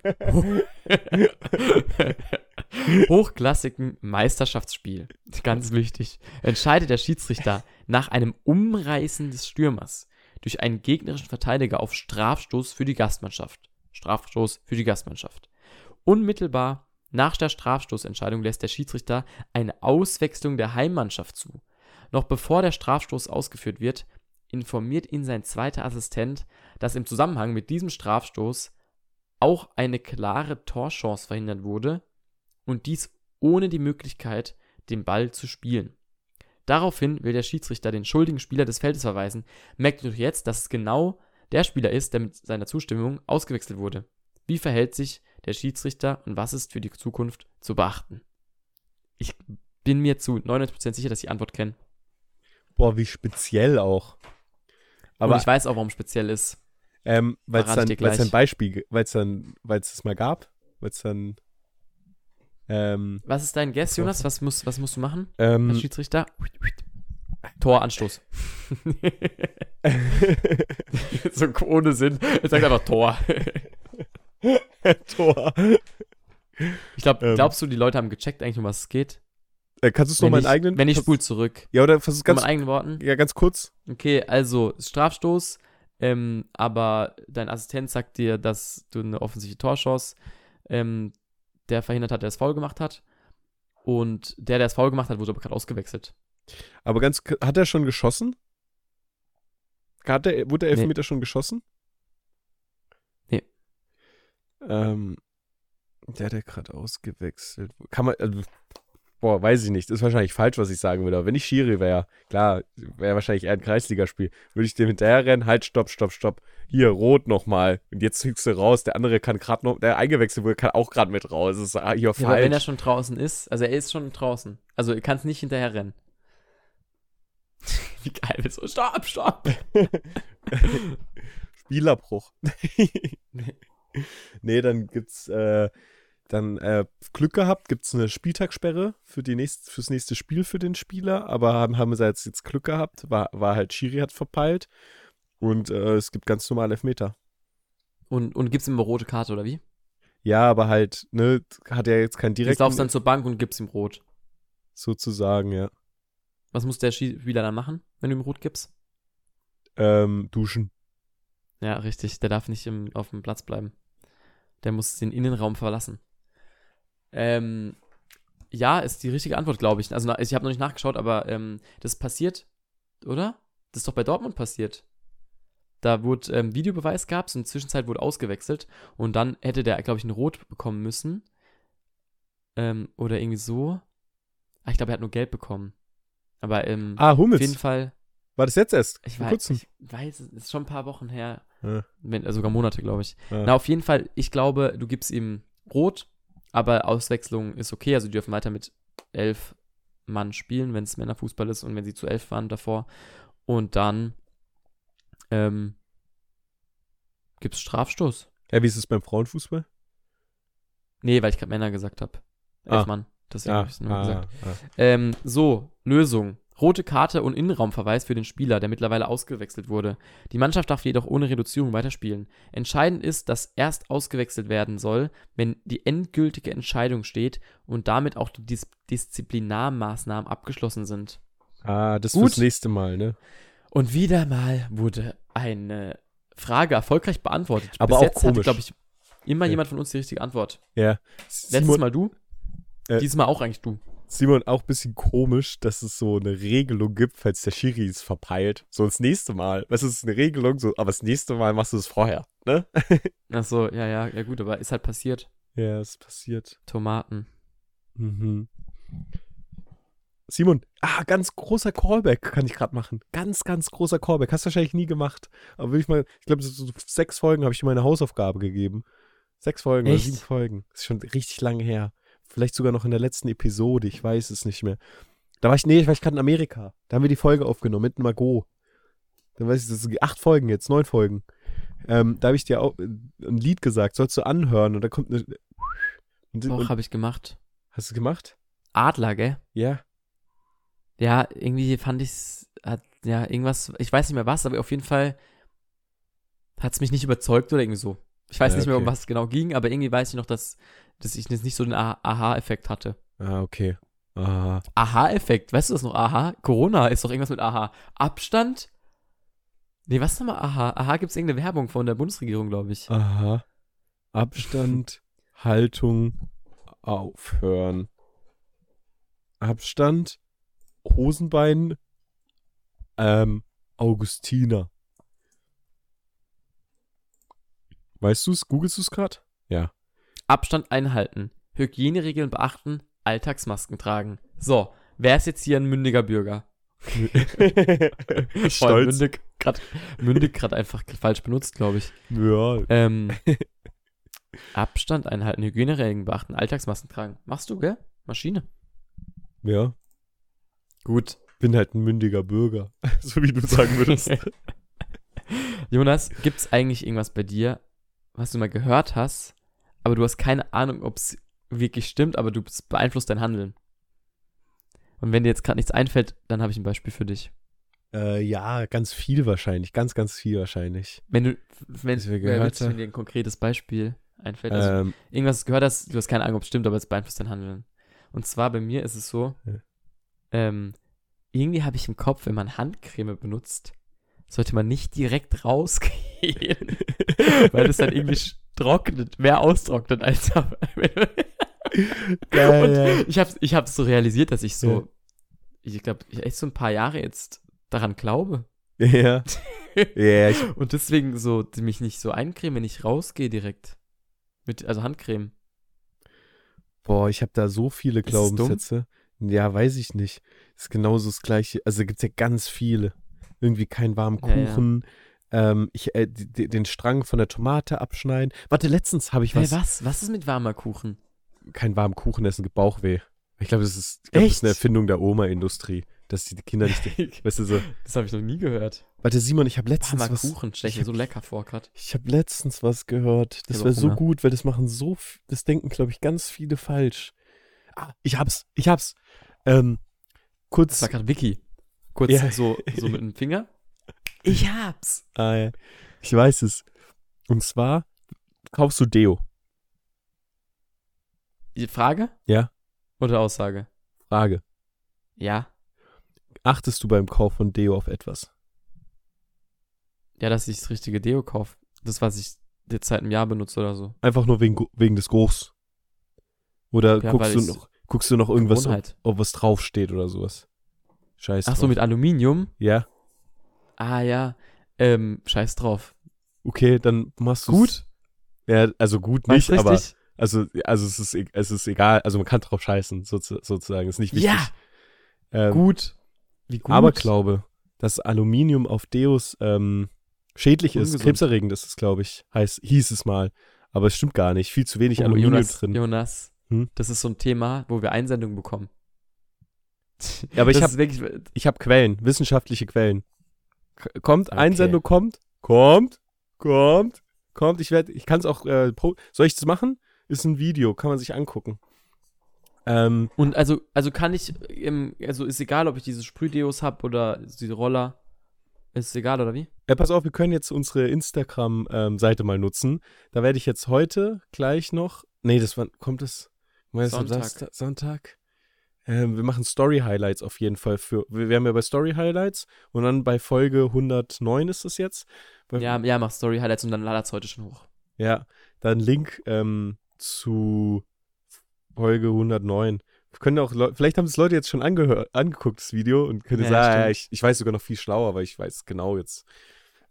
hochklassigen Meisterschaftsspiel, ganz wichtig, entscheidet der Schiedsrichter nach einem Umreißen des Stürmers durch einen gegnerischen Verteidiger auf Strafstoß für die Gastmannschaft. Strafstoß für die Gastmannschaft. Unmittelbar nach der Strafstoßentscheidung lässt der Schiedsrichter eine Auswechslung der Heimmannschaft zu. Noch bevor der Strafstoß ausgeführt wird, informiert ihn sein zweiter Assistent, dass im Zusammenhang mit diesem Strafstoß auch eine klare Torchance verhindert wurde und dies ohne die Möglichkeit, den Ball zu spielen. Daraufhin will der Schiedsrichter den schuldigen Spieler des Feldes verweisen, merkt jedoch jetzt, dass es genau der Spieler ist, der mit seiner Zustimmung ausgewechselt wurde. Wie verhält sich der Schiedsrichter und was ist für die Zukunft zu beachten? Ich bin mir zu 99% sicher, dass ich die Antwort kenne. Boah, wie speziell auch. Aber und ich weiß auch, warum es speziell ist. ähm, weil es dann, weil's gleich. Beispiel, weil es dann, weil es mal gab, weil es dann, ähm, Was ist dein Guess. Jonas? Was, muss, was musst du machen als ähm, Schiedsrichter? Toranstoß. so ohne Sinn. Er sagt einfach Tor. Tor. Ich glaube, Ähm. glaubst du, die Leute haben gecheckt eigentlich, um was es geht? Äh, kannst du es noch Wenn mal ich, in eigenen? wenn ich spul zurück. Ja, oder versuch Mit ganz, meinen eigenen Worten. ja, ganz kurz. Okay, also Strafstoß, ähm, aber dein Assistent sagt dir, dass du eine offensive Torchance, ähm, der verhindert hat, der das Foul gemacht hat. Und der, der das Foul gemacht hat, wurde aber gerade ausgewechselt. Aber ganz, hat er schon geschossen? Hat der, wurde der Nee. Elfmeter schon geschossen? Nee. Ähm, der ja gerade ausgewechselt. Kann man, also, boah, weiß ich nicht. Ist wahrscheinlich falsch, was ich sagen würde. Aber wenn ich Schiri wäre, klar, wäre wahrscheinlich eher ein Kreisligaspiel. Würde ich dem hinterher rennen, halt, stopp, stopp, stopp. Hier, rot nochmal. Und jetzt zügst du raus. Der andere kann gerade noch, der eingewechselt wurde, kann auch gerade mit raus. Das ist ah, hier Ja, aber wenn er falsch. schon draußen ist, also er ist schon draußen. Also er kann es nicht hinterher rennen. Wie geil ist so. Stopp, stopp. Spielerbruch. nee, dann gibt's äh, dann äh, Glück gehabt, gibt's eine Spieltagssperre für die nächst, fürs nächste Spiel für den Spieler, aber haben, haben sie jetzt, jetzt Glück gehabt, war, war halt Schiri hat verpeilt und äh, es gibt ganz normale Elfmeter. Und, und gibt's ihm eine rote Karte oder wie? Ja, aber halt, ne, hat er jetzt keinen Jetzt direkten laufst dann zur Bank und gibst ihm rot. sozusagen, ja. Was muss der Spieler dann machen, wenn du ihm rot gibst? Ähm, duschen. Ja, richtig. Der darf nicht im, auf dem Platz bleiben. Der muss den Innenraum verlassen. Ähm, ja, ist die richtige Antwort, glaube ich. Also ich habe noch nicht nachgeschaut, aber ähm, das passiert, oder? Das ist doch bei Dortmund passiert. Da wurde ähm, Videobeweis gab es und in der Zwischenzeit wurde ausgewechselt und dann hätte der, glaube ich, ein Rot bekommen müssen. Ähm, oder irgendwie so. Ah, ich glaube, er hat nur Gelb bekommen. Aber ähm, Ah, auf Hummels. jeden Fall, War das jetzt erst? ich weiß, ich weiß, es ist schon ein paar Wochen her. Ja. Wenn, äh, sogar Monate, glaube ich. Ja. Na, auf jeden Fall, ich glaube, du gibst ihm Rot, aber Auswechslung ist okay. Also, die dürfen weiter mit elf Mann spielen, wenn es Männerfußball ist und wenn sie zu elf waren davor. Und dann ähm, gibt es Strafstoß. Ja, wie ist es beim Frauenfußball? Nee, weil ich gerade Männer gesagt habe. Elf Ah. Mann. Deswegen Ah, habe ich es nur ah, gesagt. ah. Ähm, so, Lösung. Rote Karte und Innenraumverweis für den Spieler, der mittlerweile ausgewechselt wurde. Die Mannschaft darf jedoch ohne Reduzierung weiterspielen. Entscheidend ist, dass erst ausgewechselt werden soll, wenn die endgültige Entscheidung steht und damit auch die Dis Disziplinarmaßnahmen abgeschlossen sind. Ah, das Gut. fürs nächste Mal, ne? Und wieder mal wurde eine Frage erfolgreich beantwortet. Aber Bis auch jetzt hatte, komisch. glaube ich, immer Ja. jemand von uns die richtige Antwort. Ja. Letztes Mal du, Äh, dieses Mal auch eigentlich du. Simon, auch ein bisschen komisch, dass es so eine Regelung gibt, falls der Schiri es verpeilt. So das nächste Mal. Das ist eine Regelung, so, aber das nächste Mal machst du es vorher, ne? Ach so, ja, ja, ja gut, aber ist halt passiert. Ja, ist passiert. Tomaten. Mhm. Simon, ah, ganz großer Callback kann ich gerade machen. Ganz, ganz großer Callback. Hast du wahrscheinlich nie gemacht. Aber will ich mal, ich glaube, so sechs Folgen habe ich dir meine Hausaufgabe gegeben. Sechs Folgen Echt? oder sieben Folgen. Das ist schon richtig lange her. Vielleicht sogar noch in der letzten Episode, ich weiß es nicht mehr. Da war ich, nee, ich war ich gerade in Amerika. Da haben wir die Folge aufgenommen mit Margot. Dann weiß ich, das sind acht Folgen jetzt, neun Folgen. Ähm, da habe ich dir auch äh, ein Lied gesagt, sollst du anhören und da kommt eine. Doch, habe ich gemacht. hast du gemacht? Adler, gell? Ja. Ja, irgendwie fand ich's, hat, ja, irgendwas, ich weiß nicht mehr was, aber auf jeden Fall hat's mich nicht überzeugt oder irgendwie so. Ich weiß Ja, nicht mehr, um okay. was es genau ging, aber irgendwie weiß ich noch, dass, dass ich jetzt nicht so den Ah- Aha-Effekt hatte. Ah, okay. Ah. Aha-Effekt, weißt du das noch? Aha? Corona ist doch irgendwas mit Aha. Abstand? Nee, was nochmal Aha? Aha gibt's irgendeine Werbung von der Bundesregierung, glaube ich. Aha. Abstand, Haltung, aufhören. Abstand, Hosenbein, ähm, Augustiner. Weißt du's? Googlest du's grad? Ja. Abstand einhalten, Hygieneregeln beachten, Alltagsmasken tragen. So, wer ist jetzt hier ein mündiger Bürger? Stolz. mündig grad, mündig grad einfach falsch benutzt, glaube ich. Ja. Ähm, Abstand einhalten, Hygieneregeln beachten, Alltagsmasken tragen. Machst du, gell? Maschine. Ja. Gut. Bin halt ein mündiger Bürger. so wie du sagen würdest. Jonas, gibt's eigentlich irgendwas bei dir, was du mal gehört hast, aber du hast keine Ahnung, ob es wirklich stimmt, aber du beeinflusst dein Handeln? Und wenn dir jetzt gerade nichts einfällt, dann habe ich ein Beispiel für dich. äh, ja, ganz viel wahrscheinlich. Ganz, ganz viel wahrscheinlich. Wenn du, wenn, willst wenn dir ein konkretes Beispiel einfällt, also Ähm, irgendwas gehört hast, du hast keine Ahnung, ob es stimmt, aber es beeinflusst dein Handeln. Und zwar bei mir ist es so, Ja. ähm, irgendwie habe ich im Kopf, wenn man Handcreme benutzt, sollte man nicht direkt rausgehen, weil das dann irgendwie trocknet, mehr austrocknet als Geil. Und ich habe ich hab's so realisiert, dass ich so, ich glaube, ich echt so ein paar Jahre jetzt daran glaube. ja. Ja, ich, Und deswegen so mich nicht so eincreme, wenn ich rausgehe direkt. Mit, also Handcreme. boah, ich habe da so viele? Glaubenssätze. Ja, weiß ich nicht. Ist genauso das gleiche. Also gibt es ja ganz viele. Irgendwie keinen warmen Ja, ja. Kuchen. Ähm, ich, äh, den Strang von der Tomate abschneiden. Warte, letztens habe ich Hey, was. was? Was ist mit warmer Kuchen? Keinen warmen Kuchen essen, gibt Bauchweh. Ich glaube, das ist, ich glaub, das ist eine? Erfindung der Oma-Industrie, dass die Kinder nicht, weißt du so. Das habe ich noch nie gehört. Warte, Simon, ich habe letztens Warmer was. Kuchen stelle ich mir so lecker vor gerade. Ich habe letztens was gehört. Das wäre so gut, weil das machen so, das denken, glaube ich, ganz viele falsch. Ah, ich hab's, ich hab's. Ähm, Das kurz, war gerade Vicky. Kurz Ja. so, so mit dem Finger. Ich hab's. ah, ja. ich weiß es. Und zwar kaufst du Deo. Die Frage? Ja. Oder Aussage? Frage. Ja. Achtest du beim Kauf von Deo auf etwas? Ja, dass ich das richtige Deo kaufe. Das, was ich jetzt seit einem Jahr benutze oder so. Einfach nur wegen, wegen des Geruchs? Oder Ja, guckst du noch, guckst du noch irgendwas, ob, ob was draufsteht oder sowas? Scheiß Ach so, drauf. mit Aluminium? Ja, Ah ja. Ähm, scheiß drauf. okay, dann machst du Gut? Ja, also gut nicht, aber richtig? Also, also es ist, e- es ist egal, also man kann drauf scheißen, sozu- sozusagen, ist nicht wichtig. Ja. ähm, Gut. Wie gut? Aber glaube, dass Aluminium auf Deos ähm, schädlich ist, Ungesund. krebserregend ist es, glaube ich, heißt, hieß es mal. Aber es stimmt gar nicht, viel zu wenig Oh, Aluminium Jonas, drin. Jonas, Hm? das ist so ein Thema, wo wir Einsendungen bekommen. Ja, aber ich Das hab- ist wirklich, Ich habe Quellen, wissenschaftliche Quellen. Kommt, Okay. Einsendung kommt, kommt, kommt, kommt. Ich werde, ich kann es auch, äh, soll ich das machen? ist ein Video, kann man sich angucken. Ähm, Und also, also kann ich, ähm, also ist egal, ob ich diese Sprühdeos habe oder diese Roller. Ist egal, oder wie? äh, pass auf, wir können jetzt unsere Instagram-Seite mal nutzen. Da werde ich jetzt heute gleich noch. Nee, das war, kommt am Sonntag. Samstag- Sonntag? Ähm, wir machen Story-Highlights auf jeden Fall für. Wir, haben ja bei Story-Highlights und dann bei Folge 109 ist es jetzt. Bei, Ja, ja, mach Story Highlights und dann ladet es heute schon hoch. Ja, dann Link ähm, zu Folge 109. Wir können auch, vielleicht haben es Leute jetzt schon angehört, angeguckt, das Video, und können Ja, sagen, ja, stimmt. ich, ich weiß sogar noch viel schlauer, weil ich weiß genau jetzt.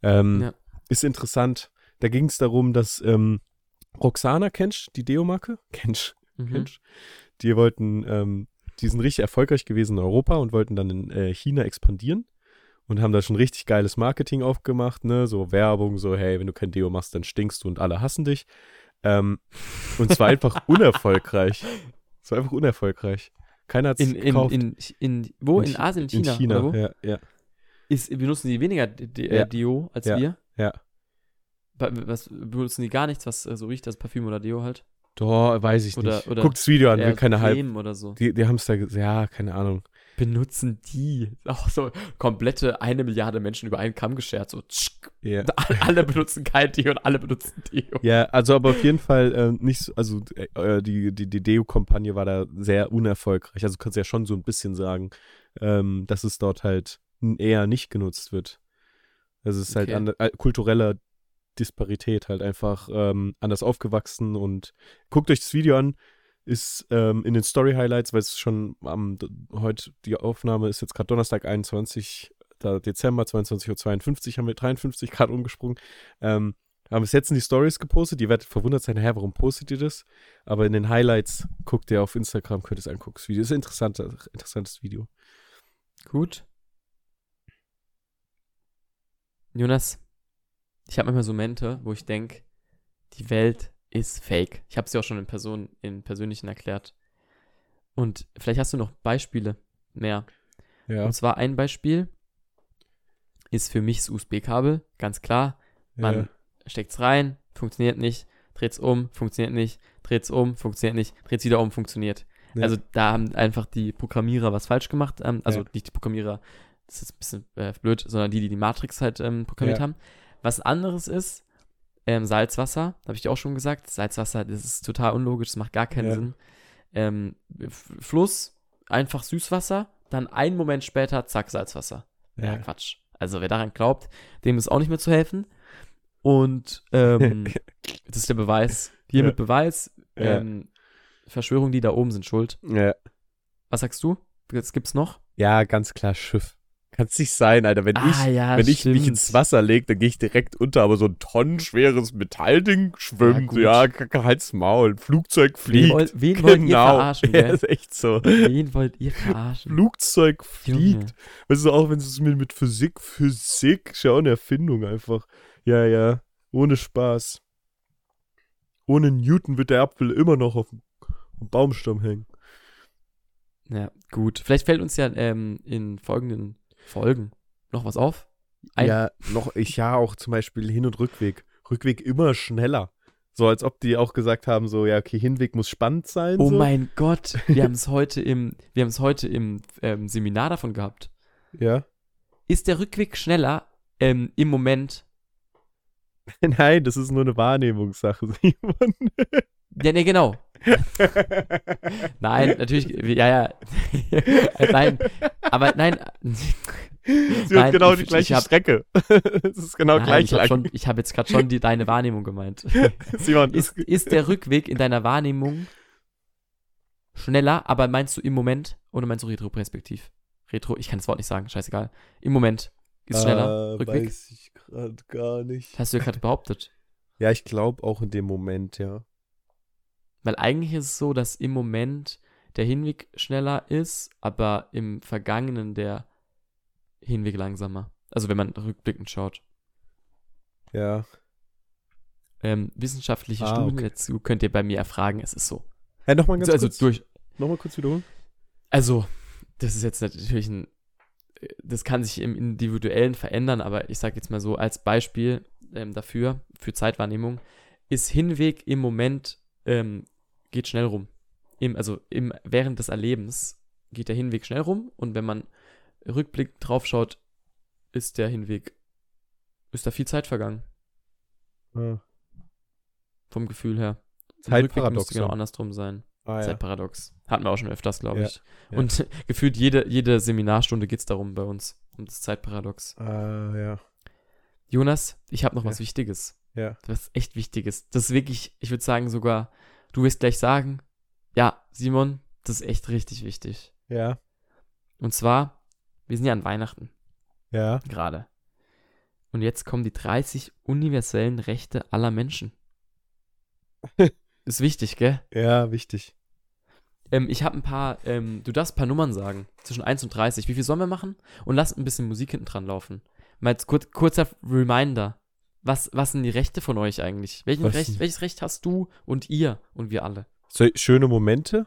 Ähm, Ja. Ist interessant. Da ging es darum, dass ähm, Roxana, kennst du die Deo-Marke? Kennst Mhm. kennst Die wollten, ähm, die sind richtig erfolgreich gewesen in Europa und wollten dann in äh, China expandieren und haben da schon richtig geiles Marketing aufgemacht, ne? So Werbung, so, hey, wenn du kein Deo machst, dann stinkst du und alle hassen dich. Ähm, und zwar einfach unerfolgreich. Es war einfach unerfolgreich. Keiner hat es In, in, gekauft. in, in, wo? In, Chi- Asien, in China? in China, wo? ja, ja, Ist, benutzen die weniger D Ja. äh, Deo als Ja. wir? ja. Was, benutzen die gar nichts, was äh, so riecht, das Parfüm oder Deo halt? Doch, weiß ich Oder- nicht. oder Guckt das Video an, will keine Halb. Oder so. Die, die haben es da, ge- ja, keine Ahnung. Benutzen die. Auch so komplette eine Milliarde Menschen über einen Kamm geschert. So, tschk. Ja. alle benutzen kein Deo und alle benutzen Deo. Ja, also aber auf jeden Fall äh, nicht so, also äh, die, die, die Deo-Kampagne war da sehr unerfolgreich. Also du kannst ja schon so ein bisschen sagen, ähm, dass es dort halt eher nicht genutzt wird. Also es ist halt Okay. an, äh, kulturelle Disparität halt einfach ähm, anders aufgewachsen und guckt euch das Video an, ist ähm, in den Story Highlights, weil es schon am heute die Aufnahme ist jetzt gerade Donnerstag 21. da Dezember 22.52 Uhr haben wir 53 Grad umgesprungen. Ähm, haben es jetzt in die Stories gepostet. Ihr werdet verwundert sein, hä, warum postet ihr das? Aber in den Highlights guckt ihr auf Instagram, könnt ihr es angucken. Das Video ist ein interessanter, interessantes Video. Gut. Jonas, ich habe manchmal so Momente, wo ich denke, die Welt ist fake. Ich habe es ja auch schon in Person, in Persönlichen erklärt. Und vielleicht hast du noch Beispiele mehr. Ja. Und zwar ein Beispiel ist für mich das USB-Kabel, ganz klar. Man steckt's rein, funktioniert nicht, dreht's um, funktioniert nicht, dreht's um, funktioniert nicht, dreht's wieder um, funktioniert. Ja. Also da haben einfach die Programmierer was falsch gemacht. Ähm, also Ja. nicht die Programmierer, das ist ein bisschen äh, blöd, sondern die, die die Matrix halt ähm, programmiert Ja. haben. Was anderes ist, ähm, Salzwasser, habe ich dir auch schon gesagt. Salzwasser, das ist total unlogisch, das macht gar keinen Ja. Sinn. Ähm, Fluss, einfach Süßwasser, dann einen Moment später, zack, Salzwasser. Ja, Ja. Quatsch. Also wer daran glaubt, dem ist auch nicht mehr zu helfen. Und ähm, das ist der Beweis. Hiermit Beweis. Ja. Ähm, Verschwörungen, die da oben sind schuld. Ja. Was sagst du? Was gibt's noch? ja, ganz klar Schiff. Kann's nicht sein, Alter. Wenn ich, Ah, ja, wenn ich mich ins Wasser lege, dann gehe ich direkt unter, aber so ein tonnenschweres Metallding schwimmt. Ja, Kacke, halt's Maul. Flugzeug Wen, fliegt. wollt, wen wollt ihr genau. verarschen, Ja, ist echt so. Wen wollt ihr verarschen? Flugzeug fliegt. Junge. Weißt du, auch wenn es mit, mit Physik, Physik, ist ja auch eine Erfindung einfach. Ja, ja, ohne Spaß. Ohne Newton wird der Apfel immer noch auf dem am Baumstamm hängen. Ja, gut. Vielleicht fällt uns ja ähm, in folgenden Folgen noch was auf. Ein- Ja, noch, ich ja auch zum Beispiel Hin- und Rückweg. Rückweg immer schneller. So als ob die auch gesagt haben, so, ja, okay, Hinweg muss spannend sein. Oh so. mein Gott, wir haben es heute im, wir haben es heute im ähm, Seminar davon gehabt. Ja. Ist der Rückweg schneller ähm, im Moment? Nein, das ist nur eine Wahrnehmungssache, Simon. Ja, nee, genau. Nein, natürlich, ja, ja. Nein, aber nein. Sie Nein, hat genau ich- die ich gleiche hab- Strecke. Es ist genau Nein, gleich ich habe lang. schon, ich hab jetzt gerade schon die, deine Wahrnehmung gemeint. Simon, Ist, ist der Rückweg in deiner Wahrnehmung schneller, aber meinst du im Moment oder meinst du retroperspektiv? Retro, ich kann das Wort nicht sagen, scheißegal. Im Moment ist schneller. Äh, Rückweg. Weiß ich gerade gar nicht. Hast du ja gerade behauptet. Ja, ich glaube auch in dem Moment, ja. Weil eigentlich ist es so, dass im Moment der Hinweg schneller ist, aber im Vergangenen der Hinweg langsamer. Also wenn man rückblickend schaut. Ja. Ähm, wissenschaftliche Ah, Studien okay. dazu könnt ihr bei mir erfragen, es ist so. Hey, nochmal ganz also kurz. durch. Nochmal kurz wiederholen. Also, das ist jetzt natürlich ein. Das kann sich im Individuellen verändern, aber ich sage jetzt mal so als Beispiel ähm, dafür, für Zeitwahrnehmung, ist Hinweg im Moment ähm, geht schnell rum. Im, also im, während des Erlebens geht der Hinweg schnell rum und wenn man rückblickend drauf schaut, ist der Hinweg, ist da viel Zeit vergangen, Ah, vom Gefühl her. Zeitparadox. müsste genau andersrum sein. Ah, ja. Zeitparadox. Hatten wir auch schon öfters, glaube Ja, ich. ja. Und gefühlt jede, jede Seminarstunde geht es darum bei uns, um das Zeitparadox. Ah, ja. Jonas, ich habe noch Ja. was Wichtiges. Ja. Was echt Wichtiges. Das ist wirklich, ich würde sagen sogar, du wirst gleich sagen, ja, Simon, das ist echt richtig wichtig. Ja. Und zwar, wir sind ja an Weihnachten Ja. gerade. Und jetzt kommen die 30 universellen Rechte aller Menschen. ist wichtig, gell? Ja, wichtig. Ähm, ich habe ein paar, ähm, du darfst ein paar Nummern sagen, zwischen 1 und 30. Wie viel sollen wir machen? Und lass ein bisschen Musik hinten dran laufen. Mal kurz, kurzer Reminder. Was, was sind die Rechte von euch eigentlich? Recht, welches Recht hast du und ihr und wir alle? So, schöne Momente?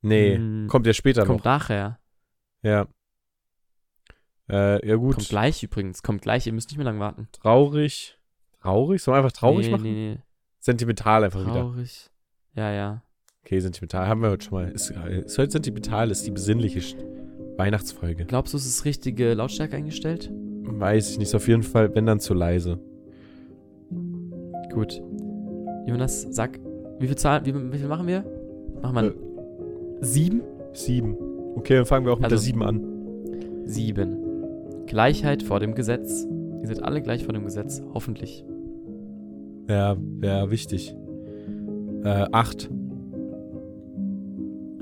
Nee, Hm, kommt ja später Kommt noch. nachher. Ja. Äh, ja gut. Kommt gleich übrigens. Kommt gleich. Ihr müsst nicht mehr lang warten. Traurig. Traurig? Sollen wir einfach traurig nee, machen? Nee, nee. Sentimental einfach wieder. Traurig. Ja, ja. Okay, sentimental. Haben wir heute schon mal. Ist, ist heute sentimental, ist die besinnliche Weihnachtsfolge. Glaubst du, es ist richtige Lautstärke eingestellt? Weiß ich nicht. Ist auf jeden Fall, wenn dann zu leise. Gut. Jonas, sag, wie viel Zahlen, wie, wie viel machen wir? Machen wir Äh. sieben? Sieben. Okay, dann fangen wir auch mit Also- der sieben an. Sieben. Gleichheit vor dem Gesetz. Ihr seid alle gleich vor dem Gesetz, hoffentlich. Ja, wäre wichtig. Äh, acht.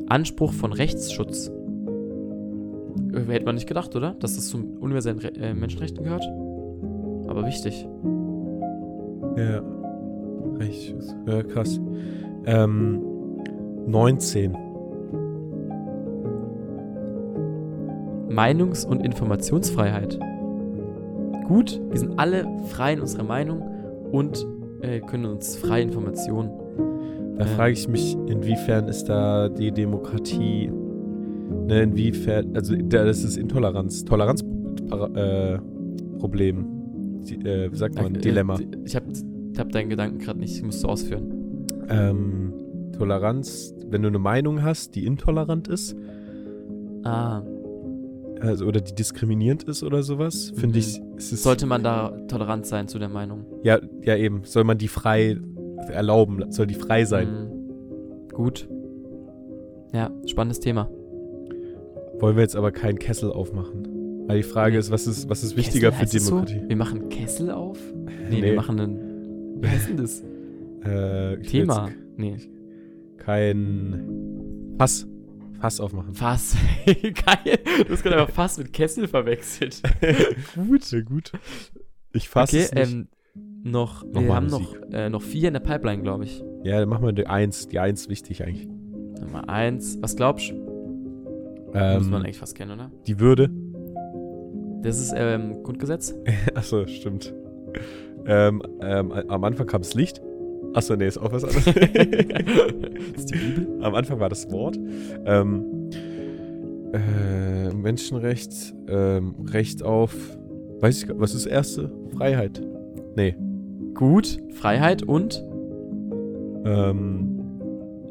Anspruch von Rechtsschutz. Äh, Hätte man nicht gedacht, oder? Dass das zum universellen Re äh, Menschenrechten gehört. Aber wichtig. Ja. Recht. Ja, krass. Ähm, 19. Meinungs- und Informationsfreiheit. Gut, wir sind alle frei in unserer Meinung und äh, können uns freie Informationen. Da Ja. frage ich mich, inwiefern ist da die Demokratie, ne, inwiefern, also da, das ist Intoleranz, Toleranzproblem, äh. Die, äh, wie sagt man, Äh, Dilemma. Ich habe ich hab deinen Gedanken gerade nicht, musst du ausführen. Ähm, Toleranz, wenn du eine Meinung hast, die intolerant ist, Ah, also oder die diskriminierend ist oder sowas, finde Mhm. ich, sollte man da tolerant sein zu der Meinung? ja, ja eben, soll man die frei erlauben, soll die frei sein. Mhm. Gut. Ja, spannendes Thema. Wollen wir jetzt aber keinen Kessel aufmachen. Weil die Frage Nee. ist, was ist, was ist wichtiger Kessel, für Demokratie? So? Wir machen Kessel auf? Nee, Nee. wir machen einen. Wie heißt denn das? Äh, Thema. jetzt Nee. Kein Fass. Fass aufmachen. Fass. Geil. Du hast gerade aber Fass mit Kessel verwechselt. gut, gut. Ich fasse okay, es nicht. ähm, noch, wir Nochmal haben Musik. noch, äh, noch vier in der Pipeline, glaube ich. ja, dann machen wir die Eins. Die Eins wichtig eigentlich. Nummer eins. Was glaubst du? Muss Ähm, man eigentlich fast kennen, oder? die Würde. Das ist ähm, Grundgesetz. Achso, stimmt. Ähm, ähm, am Anfang kam das Licht. Achso, nee, ist auch was anderes. ist die Bibel. Am Anfang war das Wort. Ähm, äh, Menschenrecht, ähm, Recht auf, weiß ich, was ist das erste? Freiheit. Nee. Gut. Freiheit und Ähm,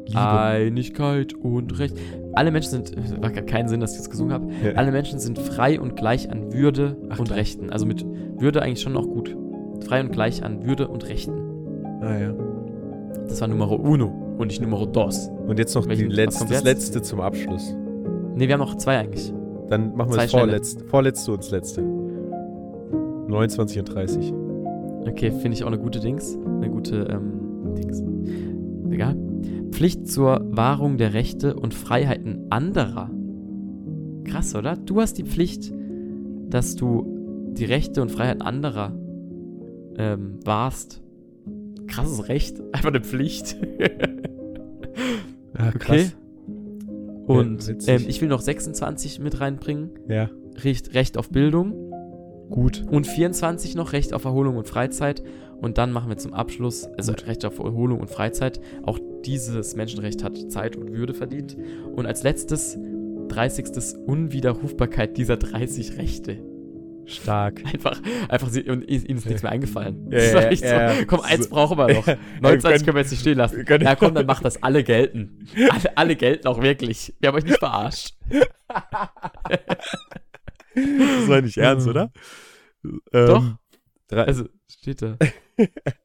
Liebe. Einigkeit und Recht. Alle Menschen sind, macht gar keinen Sinn, dass ich das gesungen habe. Ja. Alle Menschen sind frei und gleich an Würde Ach, und klar. Rechten. Also mit Würde eigentlich schon noch gut. Frei und gleich an Würde und Rechten. Ah ja. Das war Numero uno und nicht Numero dos. Und jetzt noch Welchen- Letz-, das jetzt? letzte zum Abschluss. Ne, wir haben noch zwei eigentlich. Dann machen wir Zwei das vorletzte, vorletzte und das letzte. 29 und 30. Okay, finde ich auch eine gute Dings. Eine gute, ähm, Dings. Egal. Pflicht zur Wahrung der Rechte und Freiheiten anderer. Krass, oder? Du hast die Pflicht, dass du die Rechte und Freiheiten anderer ähm, wahrst. Krasses Recht. Einfach eine Pflicht. Ah, okay. Und Ja, ähm, ich will noch 26 mit reinbringen. Ja, Recht, Recht auf Bildung. gut. Und 24 noch Recht auf Erholung und Freizeit. Und dann machen wir zum Abschluss, also Gut. Recht auf Erholung und Freizeit. Auch dieses Menschenrecht hat Zeit und Würde verdient. Und als letztes, 30. Unwiderrufbarkeit dieser 30 Rechte. Stark. Einfach, einfach sie, und ihnen ist nichts mehr eingefallen. Ja, das war ja, echt ja. so. Komm, eins So. brauchen wir noch. Ja, 29 können- wir jetzt nicht stehen lassen. Ja, komm, dann macht das alle gelten. Alle, alle gelten auch wirklich. Wir haben euch nicht verarscht. Das war nicht ernst, oder? Ähm, Doch. drei- Also, steht da.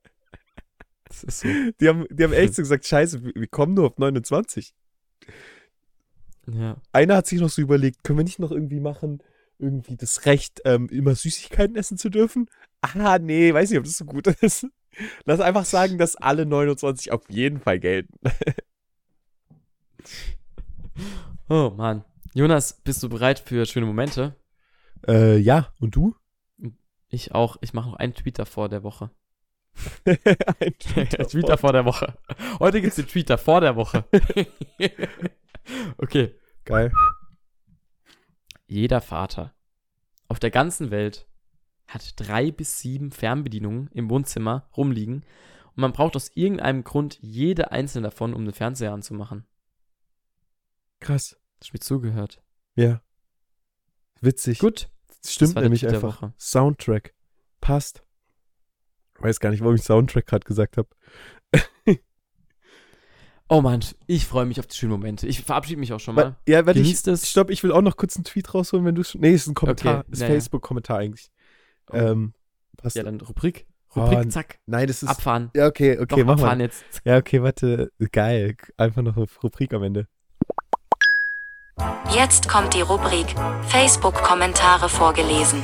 Das ist so. die, haben, die haben echt so gesagt, scheiße, wir, kommen nur auf 29. Ja. Einer hat sich noch so überlegt, können wir nicht noch irgendwie machen, irgendwie das Recht, ähm, immer Süßigkeiten essen zu dürfen? Ah, nee, weiß nicht, ob das so gut ist. Lass einfach sagen, dass alle 29 auf jeden Fall gelten. Oh, Mann. Jonas, bist du bereit für schöne Momente? Äh, ja, und du? Ich auch. Ich mache noch einen Tweet davor der Woche. Ein Tweet davor der Woche. Heute gibt's den Tweet davor der Woche. okay. Geil. Jeder Vater auf der ganzen Welt hat drei bis sieben Fernbedienungen im Wohnzimmer rumliegen und man braucht aus irgendeinem Grund jede einzelne davon, um den Fernseher anzumachen. Krass. Hast du mir zugehört? Ja. Witzig. Gut. Das stimmt Das nämlich einfach. Woche. Soundtrack. Passt. Weiß gar nicht, warum ich Soundtrack gerade gesagt habe. Oh Mann, ich freue mich auf die schönen Momente. Ich verabschiede mich auch schon mal. Ja, warte, ich, es. stopp, ich will auch noch kurz einen Tweet rausholen, wenn du schon. Nee, ist ein Kommentar. Okay, ist na ja. Facebook-Kommentar eigentlich. Oh. Ähm, passt. Ja, dann Rubrik. Oh, Rubrik, n- zack. Nein, das ist. Abfahren. Ja, okay, okay, Doch, mach abfahren mal. jetzt. Ja, okay, warte. Geil. Einfach noch eine Rubrik am Ende. Jetzt kommt die Rubrik Facebook-Kommentare vorgelesen.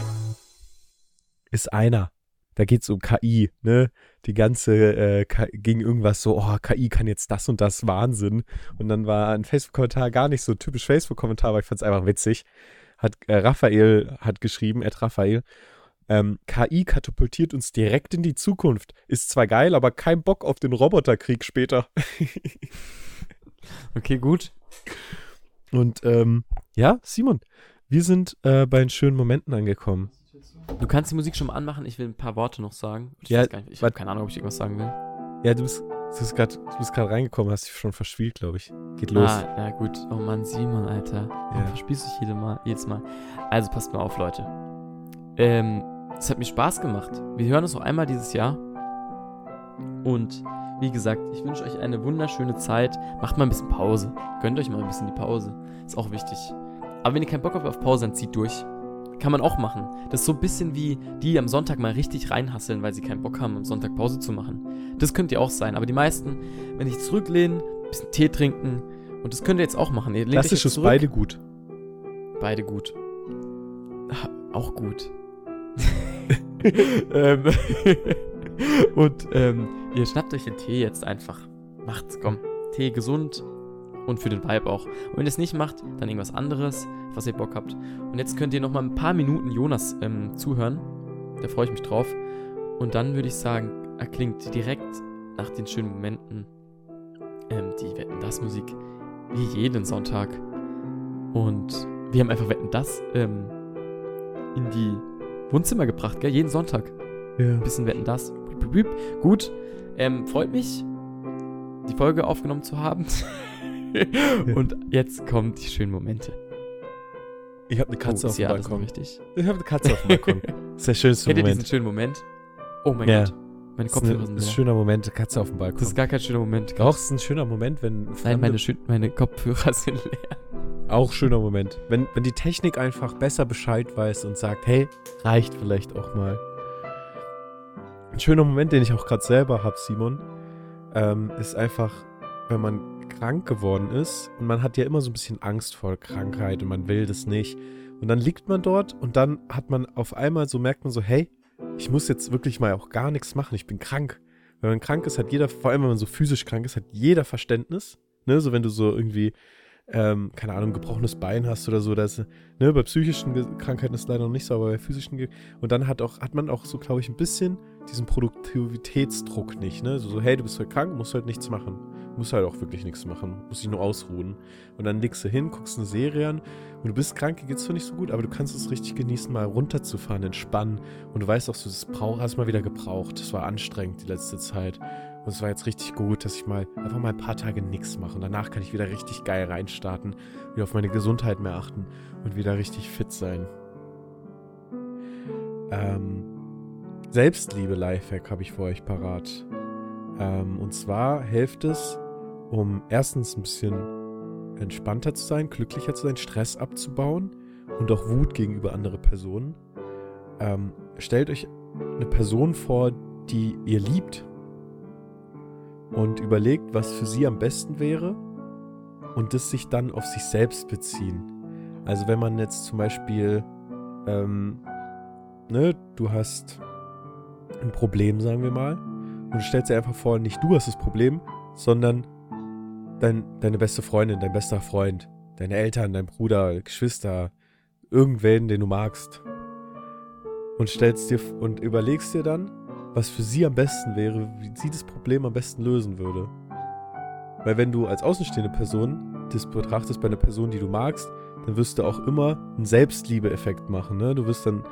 Ist einer. Da geht's um KI, ne? Die ganze äh, ging irgendwas so, oh, KI kann jetzt das und das Wahnsinn. Und dann war ein Facebook-Kommentar gar nicht so typisch Facebook-Kommentar, aber ich fand's einfach witzig. Hat äh, Raphael hat geschrieben, Ed Raphael, ähm, KI katapultiert uns direkt in die Zukunft. Ist zwar geil, aber kein Bock auf den Roboterkrieg später. Okay, gut. Und ähm, ja, Simon, wir sind äh, bei den schönen Momenten angekommen. Du kannst die Musik schon mal anmachen. Ich will ein paar Worte noch sagen. Ich Ja, weiß gar nicht. Ich habe keine Ahnung, ob ich irgendwas sagen will. Ja, du bist, du bist gerade reingekommen, hast dich schon verspielt, glaube ich. Geht los. Ah, ja gut. Oh Mann, Simon, Alter. Ja. Verspielst dich jede mal, jedes Mal. Also passt mal auf, Leute. Ähm, es hat mir Spaß gemacht. Wir hören uns noch einmal dieses Jahr. Und wie gesagt, ich wünsche euch eine wunderschöne Zeit. Macht mal ein bisschen Pause. Gönnt euch mal ein bisschen die Pause. Ist auch wichtig. Aber wenn ihr keinen Bock habt auf Pause, dann zieht durch. Kann man auch machen. Das ist so ein bisschen wie die, die am Sonntag mal richtig reinhasseln, weil sie keinen Bock haben, am Sonntag Pause zu machen. Das könnt ihr auch sein. Aber die meisten, wenn sich zurücklehnen, ein bisschen Tee trinken, und das könnt ihr jetzt auch machen. Ihr Klassisch ist zurück. beide gut. Beide gut. Ah, Auch gut. ähm, und ähm, ihr schnappt euch den Tee jetzt einfach. Macht's, komm. Tee gesund und für den Vibe auch. Und wenn ihr es nicht macht, dann irgendwas anderes, was ihr Bock habt. Und jetzt könnt ihr noch mal ein paar Minuten Jonas ähm, zuhören. Da freue ich mich drauf. Und dann würde ich sagen, erklingt direkt nach den schönen Momenten ähm, die Wetten das Musik wie jeden Sonntag. Und wir haben einfach Wetten das ähm, in die Wohnzimmer gebracht, gell? Jeden Sonntag. Ja. Ein bisschen Wetten das. Gut. Ähm, freut mich, die Folge aufgenommen zu haben. Und jetzt kommen die schönen Momente. Ich habe eine Katze oh, auf dem ja Balkon. richtig. Ich habe eine Katze auf dem Balkon. Das ist der schönste Kennt ihr diesen Moment. schönen Moment? Oh mein Ja. Gott. Meine Kopfhörer sind das ist ein schöner Moment, Katze auf dem Balkon. Das ist gar kein schöner Moment. auch ist ein schöner Moment, wenn Nein, meine, meine Kopfhörer sind leer. auch schöner Moment, wenn wenn die Technik einfach besser Bescheid weiß und sagt, hey, reicht vielleicht auch mal. Ein schöner Moment, den ich auch gerade selber habe, Simon, ähm, ist einfach, wenn man krank geworden ist und man hat ja immer so ein bisschen Angst vor Krankheit und man will das nicht. Und dann liegt man dort und dann hat man auf einmal so, merkt man so, hey, ich muss jetzt wirklich mal auch gar nichts machen, ich bin krank. Wenn man krank ist, hat jeder, vor allem wenn man so physisch krank ist, hat jeder Verständnis. Ne? So wenn du so irgendwie, ähm, keine Ahnung, gebrochenes Bein hast oder so, das, ne, bei psychischen Krankheiten ist es leider noch nicht so, aber bei physischen und dann hat auch, hat man auch so, glaube ich, ein bisschen diesen Produktivitätsdruck nicht, ne? So, so, hey, du bist halt krank, musst halt nichts machen. Musst halt auch wirklich nichts machen. Musst dich nur ausruhen. Und dann legst du hin, guckst eine Serie an und du bist krank, dir geht's zwar nicht so gut, aber du kannst es richtig genießen, mal runterzufahren, entspannen. Und du weißt auch, so, das brauch, hast mal wieder gebraucht. Das war anstrengend die letzte Zeit. Und es war jetzt richtig gut, dass ich mal einfach mal ein paar Tage nichts mache. Und danach kann ich wieder richtig geil reinstarten, wieder auf meine Gesundheit mehr achten und wieder richtig fit sein. ähm, Selbstliebe-Lifehack habe ich für euch parat. Ähm, und zwar hilft es, um erstens ein bisschen entspannter zu sein, glücklicher zu sein, Stress abzubauen und auch Wut gegenüber anderen Personen. Ähm, stellt euch eine Person vor, die ihr liebt und überlegt, was für sie am besten wäre und das sich dann auf sich selbst beziehen. Also wenn man jetzt zum Beispiel, ähm, ne, du hast ein Problem, sagen wir mal, und stellst dir einfach vor, nicht du hast das Problem, sondern dein, deine beste Freundin, dein bester Freund, deine Eltern, dein Bruder, Geschwister, irgendwen, den du magst. Und stellst dir und überlegst dir dann, was für sie am besten wäre, wie sie das Problem am besten lösen würde. Weil wenn du als außenstehende Person das betrachtest bei einer Person, die du magst, dann wirst du auch immer einen Selbstliebe-Effekt machen. Ne? Du wirst dann,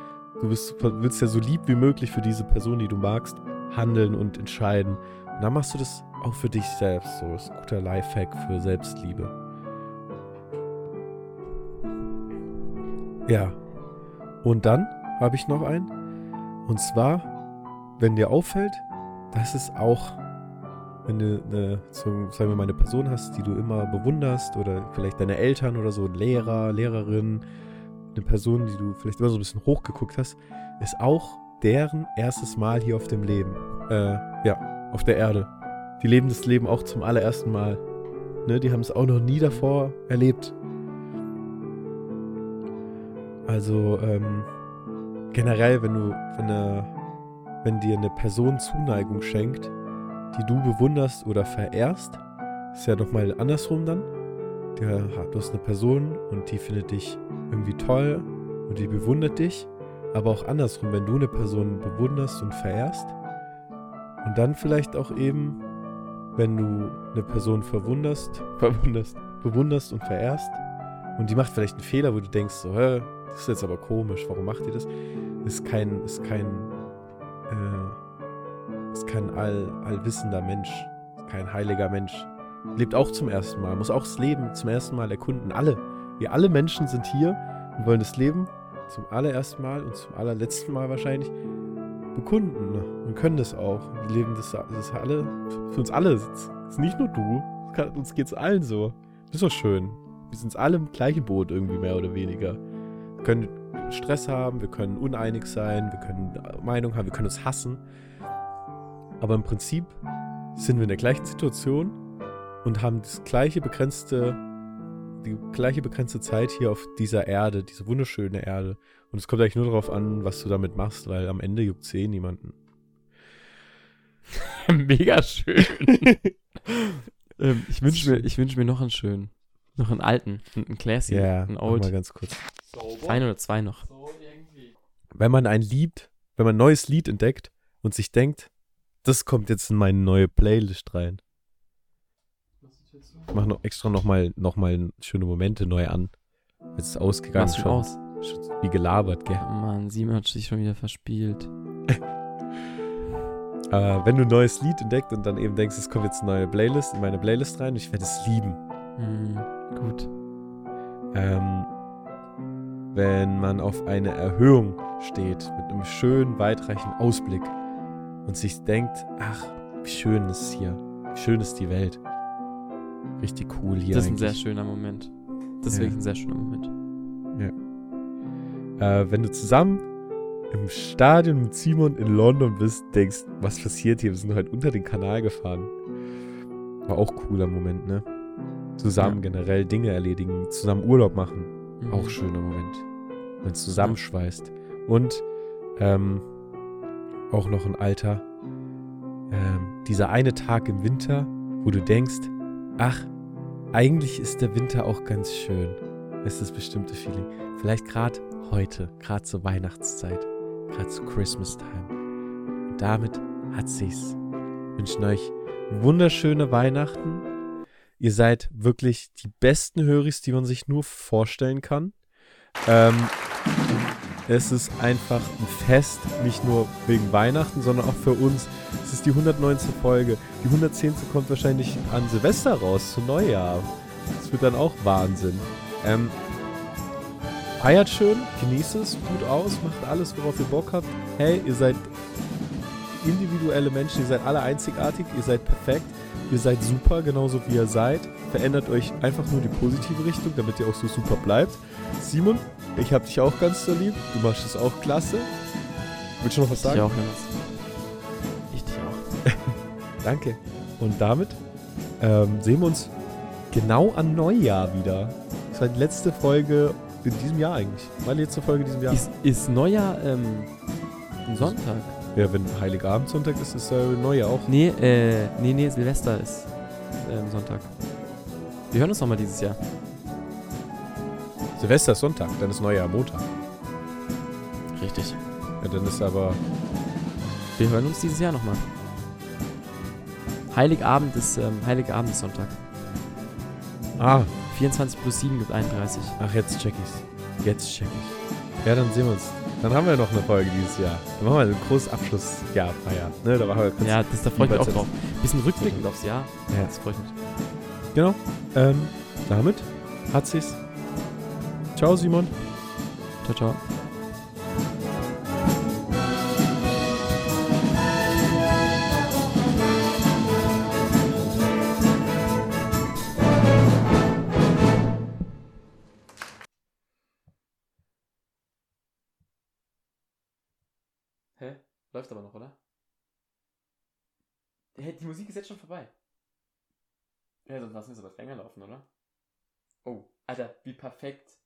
du wirst, willst ja so lieb wie möglich für diese Person, die du magst, handeln und entscheiden. Und dann machst du das auch für dich selbst. So das ist ein guter Lifehack für Selbstliebe. Ja. Und dann habe ich noch einen. Und zwar, wenn dir auffällt, dass es auch, wenn du eine, so, sagen wir mal, eine Person hast, die du immer bewunderst, oder vielleicht deine Eltern oder so, ein Lehrer, Lehrerin, eine Person, die du vielleicht immer so ein bisschen hochgeguckt hast, ist auch deren erstes Mal hier auf dem Leben. Äh, ja, auf der Erde. Die leben das Leben auch zum allerersten Mal. Ne, die haben es auch noch nie davor erlebt. Also ähm, generell, wenn du, wenn, eine, wenn dir eine Person Zuneigung schenkt, die du bewunderst oder verehrst, ist ja nochmal andersrum dann. Du hast eine Person und die findet dich irgendwie toll und die bewundert dich. Aber auch andersrum, wenn du eine Person bewunderst und verehrst und dann vielleicht auch eben, wenn du eine Person verwunderst, verwunderst, bewunderst und verehrst und die macht vielleicht einen Fehler, wo du denkst, so, hä, das ist jetzt aber komisch, warum macht ihr das? Ist kein, ist kein, äh, ist kein all, allwissender Mensch, kein heiliger Mensch. Lebt auch zum ersten Mal, muss auch das Leben zum ersten Mal erkunden. Alle, wir alle Menschen sind hier und wollen das Leben zum allerersten Mal und zum allerletzten Mal wahrscheinlich bekunden und können das auch. Wir leben das, das alle, für uns alle, das ist nicht nur du, kann, uns geht es allen so. Das ist doch schön. Wir sind alle im gleichen Boot irgendwie mehr oder weniger. Wir können Stress haben, wir können uneinig sein, wir können Meinung haben, wir können uns hassen. Aber im Prinzip sind wir in der gleichen Situation und haben das gleiche begrenzte, die gleiche begrenzte Zeit hier auf dieser Erde, diese wunderschöne Erde. Und es kommt eigentlich nur darauf an, was du damit machst, weil am Ende juckt es eh niemanden. Mega schön. ähm, ich wünsche mir, ich wünsch mir noch einen schönen. Noch einen alten, einen Classy, einen mach Old. mal ganz kurz. Ein oder zwei noch. Wenn man ein Lied, wenn man ein neues Lied entdeckt und sich denkt, das kommt jetzt in meine neue Playlist rein. Ich mach noch extra nochmal noch mal schöne Momente neu an. Jetzt ist ausgegangen Machst schon. aus? Wie gelabert, gell? Oh Mann, Simon hat sich schon wieder verspielt. Aber wenn du ein neues Lied entdeckt und dann eben denkst, es kommt jetzt eine neue Playlist in meine Playlist rein, ich werde es lieben. Hm, gut. Ähm, wenn man auf eine Erhöhung steht mit einem schönen, weitreichenden Ausblick und sich denkt, ach, wie schön ist hier, wie schön ist die Welt. Richtig cool hier das ist ein eigentlich. sehr schöner Moment. Das ist Ja. wirklich ein sehr schöner Moment. äh, wenn du zusammen im Stadion mit Simon in London bist, denkst, was passiert hier? Wir sind heute unter den Kanal gefahren. War auch cooler Moment, ne? Zusammen generell Dinge erledigen, zusammen Urlaub machen. Mhm. Auch schöner Moment. Wenn es zusammenschweißt. Und ähm, auch noch ein Alter. Ähm, dieser eine Tag im Winter, wo du denkst, ach, eigentlich ist der Winter auch ganz schön. Ist das bestimmte Feeling. Vielleicht gerade heute, gerade zur Weihnachtszeit, gerade zu Christmas Time. Und damit hat sich's. Wünschen euch wunderschöne Weihnachten. Ihr seid wirklich die besten Höris, die man sich nur vorstellen kann. Ähm, es ist einfach ein Fest, nicht nur wegen Weihnachten, sondern auch für uns. Es ist die 119. Folge. Die 110. kommt wahrscheinlich an Silvester raus, zu Neujahr. Das wird dann auch Wahnsinn. Ähm, feiert schön, genießt es, gut aus, macht alles, worauf ihr Bock habt. Hey, ihr seid individuelle Menschen, ihr seid alle einzigartig, ihr seid perfekt, ihr seid super, genauso wie ihr seid. Verändert euch einfach nur die positive Richtung, damit ihr auch so super bleibt. Simon, ich hab dich auch ganz so lieb, du machst es auch klasse. Willst du noch was Ich sagen? auch, Jonas. Ich dich auch. Danke. Und damit ähm, sehen wir uns genau an Neujahr wieder. Das war die letzte Folge in diesem Jahr eigentlich. Meine letzte Folge in diesem Jahr. Ist, ist Neujahr ähm, ein Sonntag? ja, wenn Heiligabend Sonntag ist, ist äh, Neujahr auch. Nee, äh, nee, nee, Silvester ist ähm, Sonntag. Wir hören uns nochmal dieses Jahr. Silvester ist Sonntag, dann ist Neujahr Montag. Richtig. Ja, dann ist aber. Wir hören uns dieses Jahr nochmal. Heiligabend ist, ähm, Heiligabend ist Sonntag. Ah, 24 plus 7 gibt 31. ach, jetzt check ich's. Jetzt check ich's. Ja, dann sehen wir uns. Dann haben wir noch eine Folge dieses Jahr. Dann machen wir ein großes Abschlussjahr feiern. Ne, da machen wir kurz. Ja, das, da freue ich mich auch drauf. Bisschen rückblickend aufs Jahr. Ja. Das freut mich. Genau. Ähm, damit hat sich's. Ciao, Simon. Ciao, ciao. Hä? Läuft aber noch, oder? Hä, die Musik ist jetzt schon vorbei. Ja, sonst lassen wir es aber länger laufen, oder? Oh, Alter, wie perfekt.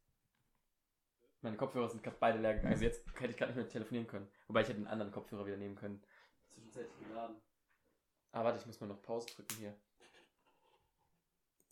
Meine Kopfhörer sind gerade beide leer gegangen. Also jetzt hätte ich gerade nicht mehr telefonieren können. Wobei ich hätte einen anderen Kopfhörer wieder nehmen können. Zwischenzeitlich geladen. Ah, warte, ich muss mal noch Pause drücken hier.